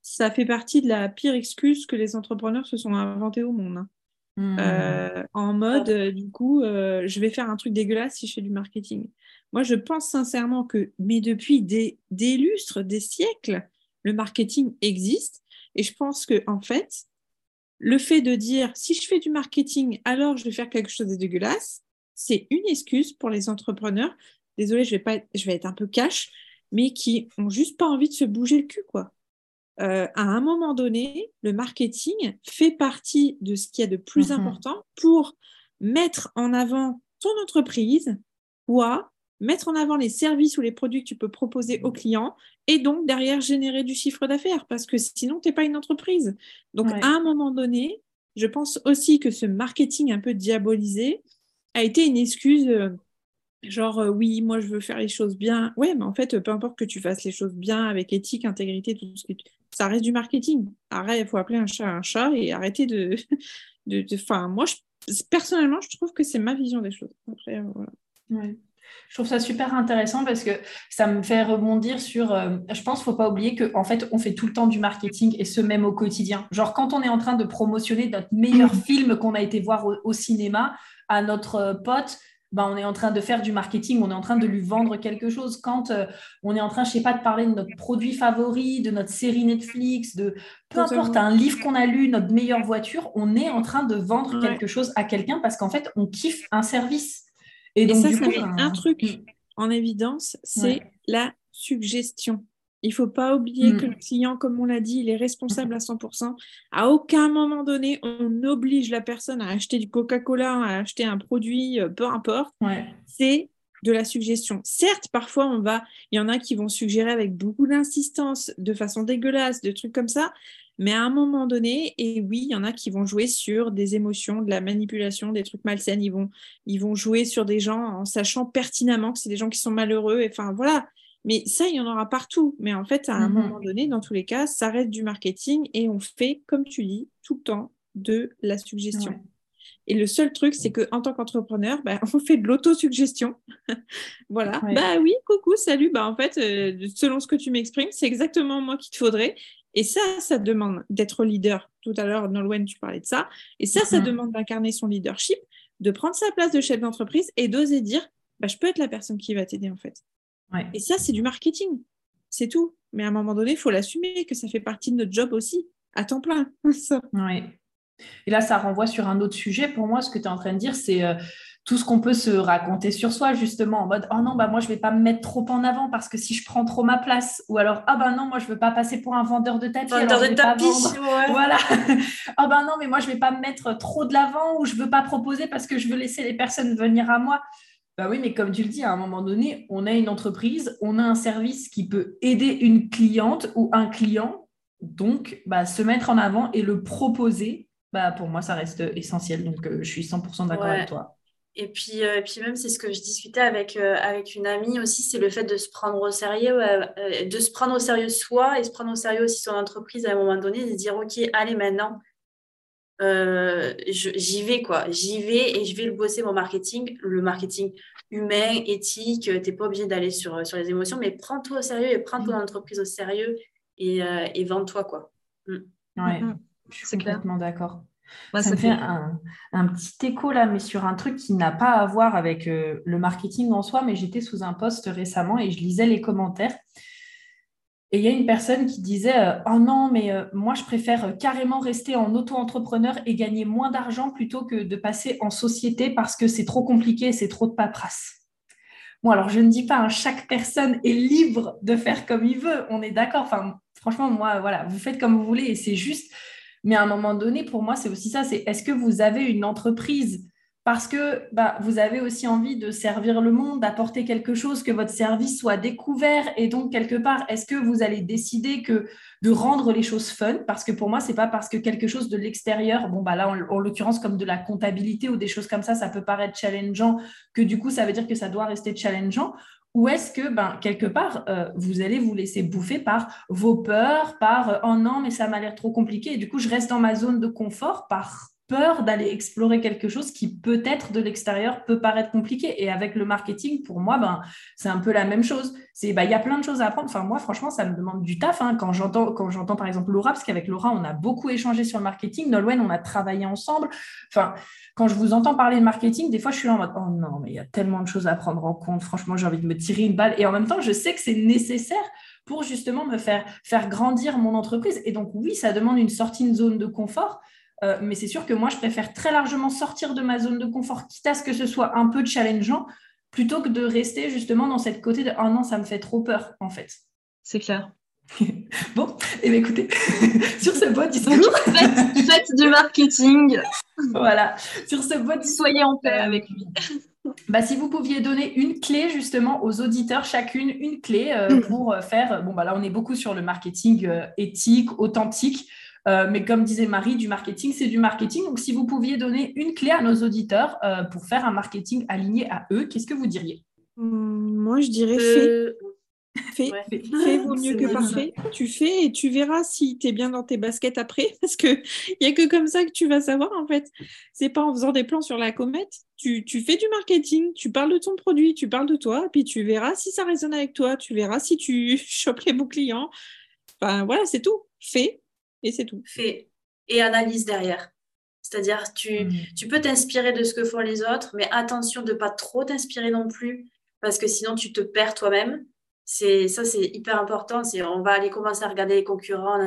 Speaker 5: ça fait partie de la pire excuse que les entrepreneurs se sont inventés au monde. Hein. Mhm. Euh, en mode, euh, du coup, euh, je vais faire un truc dégueulasse si je fais du marketing. Moi, je pense sincèrement que, mais depuis des, des lustres, des siècles, le marketing existe. Et je pense que, en fait, le fait de dire si je fais du marketing, alors je vais faire quelque chose de dégueulasse, c'est une excuse pour les entrepreneurs. Désolée, je vais, pas je vais être un peu cash, mais qui ont juste pas envie de se bouger le cul, quoi. Euh, à un moment donné, le marketing fait partie de ce qu'il y a de plus mhm. important pour mettre en avant ton entreprise, ou mettre en avant les services ou les produits que tu peux proposer aux clients et donc derrière générer du chiffre d'affaires parce que sinon, tu n'es pas une entreprise. Donc, à un moment donné, je pense aussi que ce marketing un peu diabolisé, a été une excuse euh, genre euh, oui, moi je veux faire les choses bien. Ouais, mais en fait, peu importe que tu fasses les choses bien avec éthique, intégrité, tout ce que ça reste du marketing. Arrête, il faut appeler un chat un chat et arrêter de. de, Enfin, moi, personnellement, je trouve que c'est ma vision des choses. Après, euh, voilà.
Speaker 1: Je trouve ça super intéressant parce que ça me fait rebondir sur. Euh, je pense qu'il ne faut pas oublier qu'en fait, on fait tout le temps du marketing et ce même au quotidien. Genre, quand on est en train de promotionner notre meilleur film qu'on a été voir au, cinéma à notre euh, pote, ben, on est en train de faire du marketing, on est en train de lui vendre quelque chose. Quand euh, on est en train, je sais pas, de parler de notre produit favori, de notre série Netflix, de peu importe, un livre qu'on a lu, notre meilleure voiture, on est en train de vendre quelque chose à quelqu'un parce qu'en fait, on kiffe un service.
Speaker 5: Et, donc, ça, ça met un truc mm. en évidence, c'est la suggestion. Il ne faut pas oublier mm. que le client, comme on l'a dit, il est responsable à 100%. À aucun moment donné, on oblige la personne à acheter du Coca-Cola, à acheter un produit, euh, peu importe. C'est de la suggestion. Certes, parfois, on va, il y en a qui vont suggérer avec beaucoup d'insistance, de façon dégueulasse, de trucs comme ça, mais à un moment donné, et oui, il y en a qui vont jouer sur des émotions, de la manipulation, des trucs malsains. Ils vont, ils vont jouer sur des gens en sachant pertinemment que c'est des gens qui sont malheureux. enfin, voilà. Mais ça, il y en aura partout. Mais en fait, à un mm-hmm. moment donné, dans tous les cas, ça reste du marketing et on fait, comme tu dis, tout le temps de la suggestion. Et le seul truc, c'est qu'en tant qu'entrepreneur, bah, on fait de l'autosuggestion. voilà. Bah oui, coucou, salut. Bah, en fait, euh, selon ce que tu m'exprimes, c'est exactement moi qu'il te faudrait. Et ça, ça demande d'être leader. Tout à l'heure, Nolwenn, tu parlais de ça. Et ça, ça mhm. demande d'incarner son leadership, de prendre sa place de chef d'entreprise et d'oser dire bah, je peux être la personne qui va t'aider en fait. Et ça, c'est du marketing. C'est tout. Mais à un moment donné, il faut l'assumer, que ça fait partie de notre job aussi, à temps plein.
Speaker 1: oui. Et là, ça renvoie sur un autre sujet. Pour moi, ce que tu es en train de dire, c'est euh, tout ce qu'on peut se raconter sur soi, justement, en mode Oh non, bah moi, je ne vais pas me mettre trop en avant parce que si je prends trop ma place, ou alors Ah ben non, moi, je ne veux pas passer pour un vendeur de tapis.
Speaker 4: Vendeur de tapis, ouais.
Speaker 1: Voilà. Ah ben non, mais moi, je ne vais pas me mettre trop de l'avant ou je ne veux pas proposer parce que je veux laisser les personnes venir à moi. Bah oui, mais comme tu le dis, à un moment donné, on a une entreprise, on a un service qui peut aider une cliente ou un client. Donc, bah, se mettre en avant et le proposer, bah, pour moi, ça reste essentiel. Donc, euh, je suis 100% d'accord avec toi.
Speaker 4: Et puis, euh, puis même, c'est ce que je discutais avec, euh, avec une amie aussi, c'est le fait de se prendre au sérieux, euh, de se prendre au sérieux soi et se prendre au sérieux aussi son entreprise à un moment donné, de dire, OK, allez maintenant, j'y vais, quoi. J'y vais et je vais le bosser, mon marketing, le marketing humain, éthique. Tu n'es pas obligé d'aller sur, sur les émotions, mais prends-toi au sérieux et prends ton mmh. entreprise au sérieux et, et vends-toi, quoi.
Speaker 1: Mmh. Ouais, mmh. je suis complètement d'accord ça, me fait un, petit écho là, mais sur un truc qui n'a pas à voir avec euh, le marketing en soi, mais j'étais sous un post récemment et je lisais les commentaires. Et il y a une personne qui disait euh, Oh non, mais euh, moi, je préfère carrément rester en auto-entrepreneur et gagner moins d'argent plutôt que de passer en société parce que c'est trop compliqué, c'est trop de paperasse. Bon, alors je ne dis pas, hein, chaque personne est libre de faire comme il veut, on est d'accord. Enfin, franchement, moi, voilà, vous faites comme vous voulez et c'est juste, mais à un moment donné, pour moi, c'est aussi ça, c'est est-ce que vous avez une entreprise, parce que bah, vous avez aussi envie de servir le monde, d'apporter quelque chose, que votre service soit découvert. Et donc, quelque part, est-ce que vous allez décider que de rendre les choses fun? Parce que pour moi, c'est pas parce que quelque chose de l'extérieur, bon, bah là, en l'occurrence, comme de la comptabilité ou des choses comme ça, ça peut paraître challengeant, que du coup, ça veut dire que ça doit rester challengeant. Ou est-ce que, ben, quelque part, euh, vous allez vous laisser bouffer par vos peurs, par euh, oh non, mais ça m'a l'air trop compliqué, et du coup, je reste dans ma zone de confort par peur d'aller explorer quelque chose qui peut-être de l'extérieur peut paraître compliqué. Et avec le marketing, pour moi, ben, c'est un peu la même chose. Ben, il y a plein de choses à apprendre. Enfin, moi, franchement, ça me demande du taf. Hein. Quand j'entends, quand j'entends par exemple Laura, parce qu'avec Laura, on a beaucoup échangé sur le marketing. Nolwenn, on a travaillé ensemble. Enfin, quand je vous entends parler de marketing, des fois, je suis là en mode, oh non, mais il y a tellement de choses à prendre en compte. Franchement, j'ai envie de me tirer une balle. Et en même temps, je sais que c'est nécessaire pour justement me faire, faire grandir mon entreprise. Et donc, oui, ça demande une sortie de zone de confort. Euh, mais c'est sûr que moi, je préfère très largement sortir de ma zone de confort, quitte à ce que ce soit un peu challengeant, plutôt que de rester justement dans cette côté de oh non, ça me fait trop peur, en fait.
Speaker 2: C'est clair.
Speaker 1: bon, et eh bien écoutez, sur ce beau discours.
Speaker 2: faites, du marketing.
Speaker 1: voilà, sur ce beau
Speaker 2: discours. Soyez en paix avec lui.
Speaker 1: Bah, si vous pouviez donner une clé justement aux auditeurs, chacune une clé euh, pour faire, bon bah là on est beaucoup sur le marketing euh, éthique, authentique, euh, mais comme disait Marie, du marketing, c'est du marketing. Donc, si vous pouviez donner une clé à nos auditeurs euh, pour faire un marketing aligné à eux, qu'est-ce que vous diriez?
Speaker 5: Hum, Moi, je dirais euh, fais. Fais, vaut mieux que parfait. Tu fais et tu verras si tu es bien dans tes baskets après, parce qu'il n'y a que comme ça que tu vas savoir en fait. C'est pas en faisant des plans sur la comète. Tu, tu, fais du marketing, tu parles de ton produit, tu parles de toi, puis tu verras si ça résonne avec toi, tu verras si tu chopes les bons clients. Enfin voilà, c'est tout. Fais et c'est tout.
Speaker 4: Fais et analyse derrière. C'est-à-dire, tu, mm. tu peux t'inspirer de ce que font les autres, mais attention de ne pas trop t'inspirer non plus, parce que sinon tu te perds toi-même. C'est ça, c'est hyper important. C'est on va aller commencer à regarder les concurrents,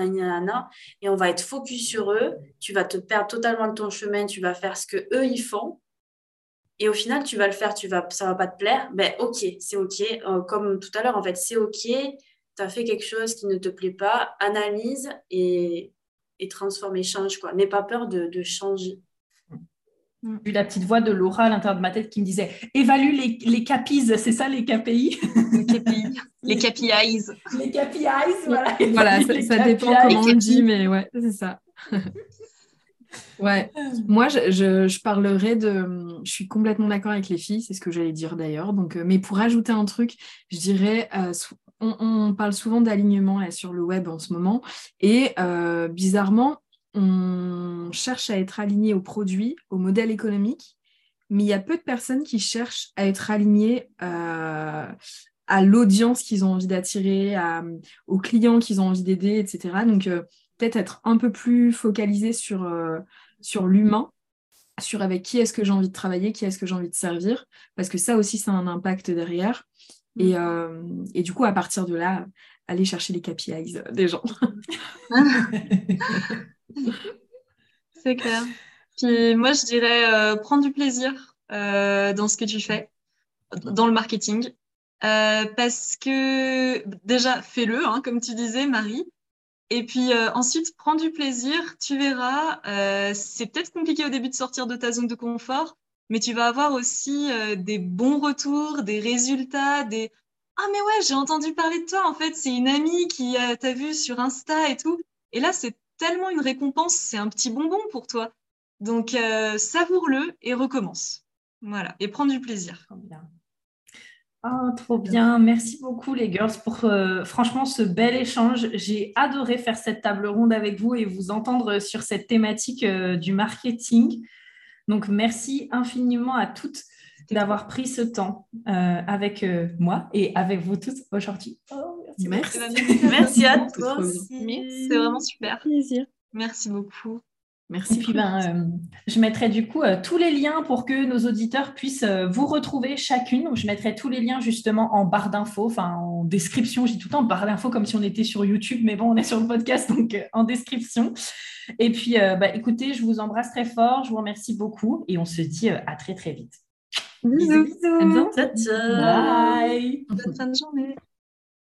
Speaker 4: et on va être focus sur eux. Tu vas te perdre totalement de ton chemin. Tu vas faire ce que eux ils font, et au final tu vas le faire. Tu vas, ça va pas te plaire. Ben ok, c'est ok. Euh, comme tout à l'heure en fait, c'est ok tu as fait quelque chose qui ne te plaît pas, analyse et, et transforme et change. Quoi. N'aie pas peur de, de changer.
Speaker 1: J'ai eu la petite voix de Laura à l'intérieur de ma tête qui me disait évalue les, les KPIs, c'est ça les KPI
Speaker 2: Les KPI. les KPIs.
Speaker 1: Les KPIs, voilà.
Speaker 3: Voilà, ça, dépend comment on dit, mais ouais, c'est ça. ouais, moi je, je, je, parlerai de. Je suis complètement d'accord avec les filles, c'est ce que j'allais dire d'ailleurs. Donc, euh, mais pour ajouter un truc, je dirais euh, on, parle souvent d'alignement sur le web en ce moment. Et euh, bizarrement, on cherche à être aligné au produit, au modèle économique, mais il y a peu de personnes qui cherchent à être alignées euh, à l'audience qu'ils ont envie d'attirer, aux clients qu'ils ont envie d'aider, etc. Donc, euh, peut-être être un peu plus focalisé sur, sur l'humain, sur avec qui est-ce que j'ai envie de travailler, qui est-ce que j'ai envie de servir, parce que ça aussi, ça a un impact derrière. Et, mm. euh, et, du coup, à partir de là, aller chercher les KPIs des gens.
Speaker 2: C'est clair. Puis moi, je dirais euh, prendre du plaisir euh, dans ce que tu fais, dans le marketing. parce que déjà, fais-le, hein, comme tu disais, Marie. Et puis ensuite, prends du plaisir. Tu verras, c'est peut-être compliqué au début de sortir de ta zone de confort, mais tu vas avoir aussi euh, des bons retours, des résultats, des Ah, mais ouais, j'ai entendu parler de toi, en fait, c'est une amie qui euh, t'a vu sur Insta et tout. Et là, c'est tellement une récompense, c'est un petit bonbon pour toi. Donc, euh, savoure-le et recommence. Voilà, et prends du plaisir.
Speaker 1: Trop bien. Oh, trop bien. Merci beaucoup, les girls, pour franchement ce bel échange. J'ai adoré faire cette table ronde avec vous et vous entendre sur cette thématique du marketing. Donc, merci infiniment à toutes d'avoir pris ce temps euh, avec euh, moi et avec vous toutes aujourd'hui.
Speaker 2: Oh, merci. Merci. à toi aussi. C'est vraiment super.
Speaker 5: Plaisir.
Speaker 2: Merci beaucoup.
Speaker 1: Merci. puis, ben, euh, je mettrai du coup tous les liens pour que nos auditeurs puissent vous retrouver chacune. je mettrai tous les liens justement en barre d'infos, enfin en description. J'ai tout le temps barre d'infos comme si on était sur YouTube, mais bon, on est sur le podcast, donc en description. Et puis, euh, bah, écoutez, je vous embrasse très fort, je vous remercie beaucoup et on se dit euh, à très très vite.
Speaker 2: Bisous. bisous.
Speaker 1: Ciao, ciao. Bye.
Speaker 2: Bonne fin de journée.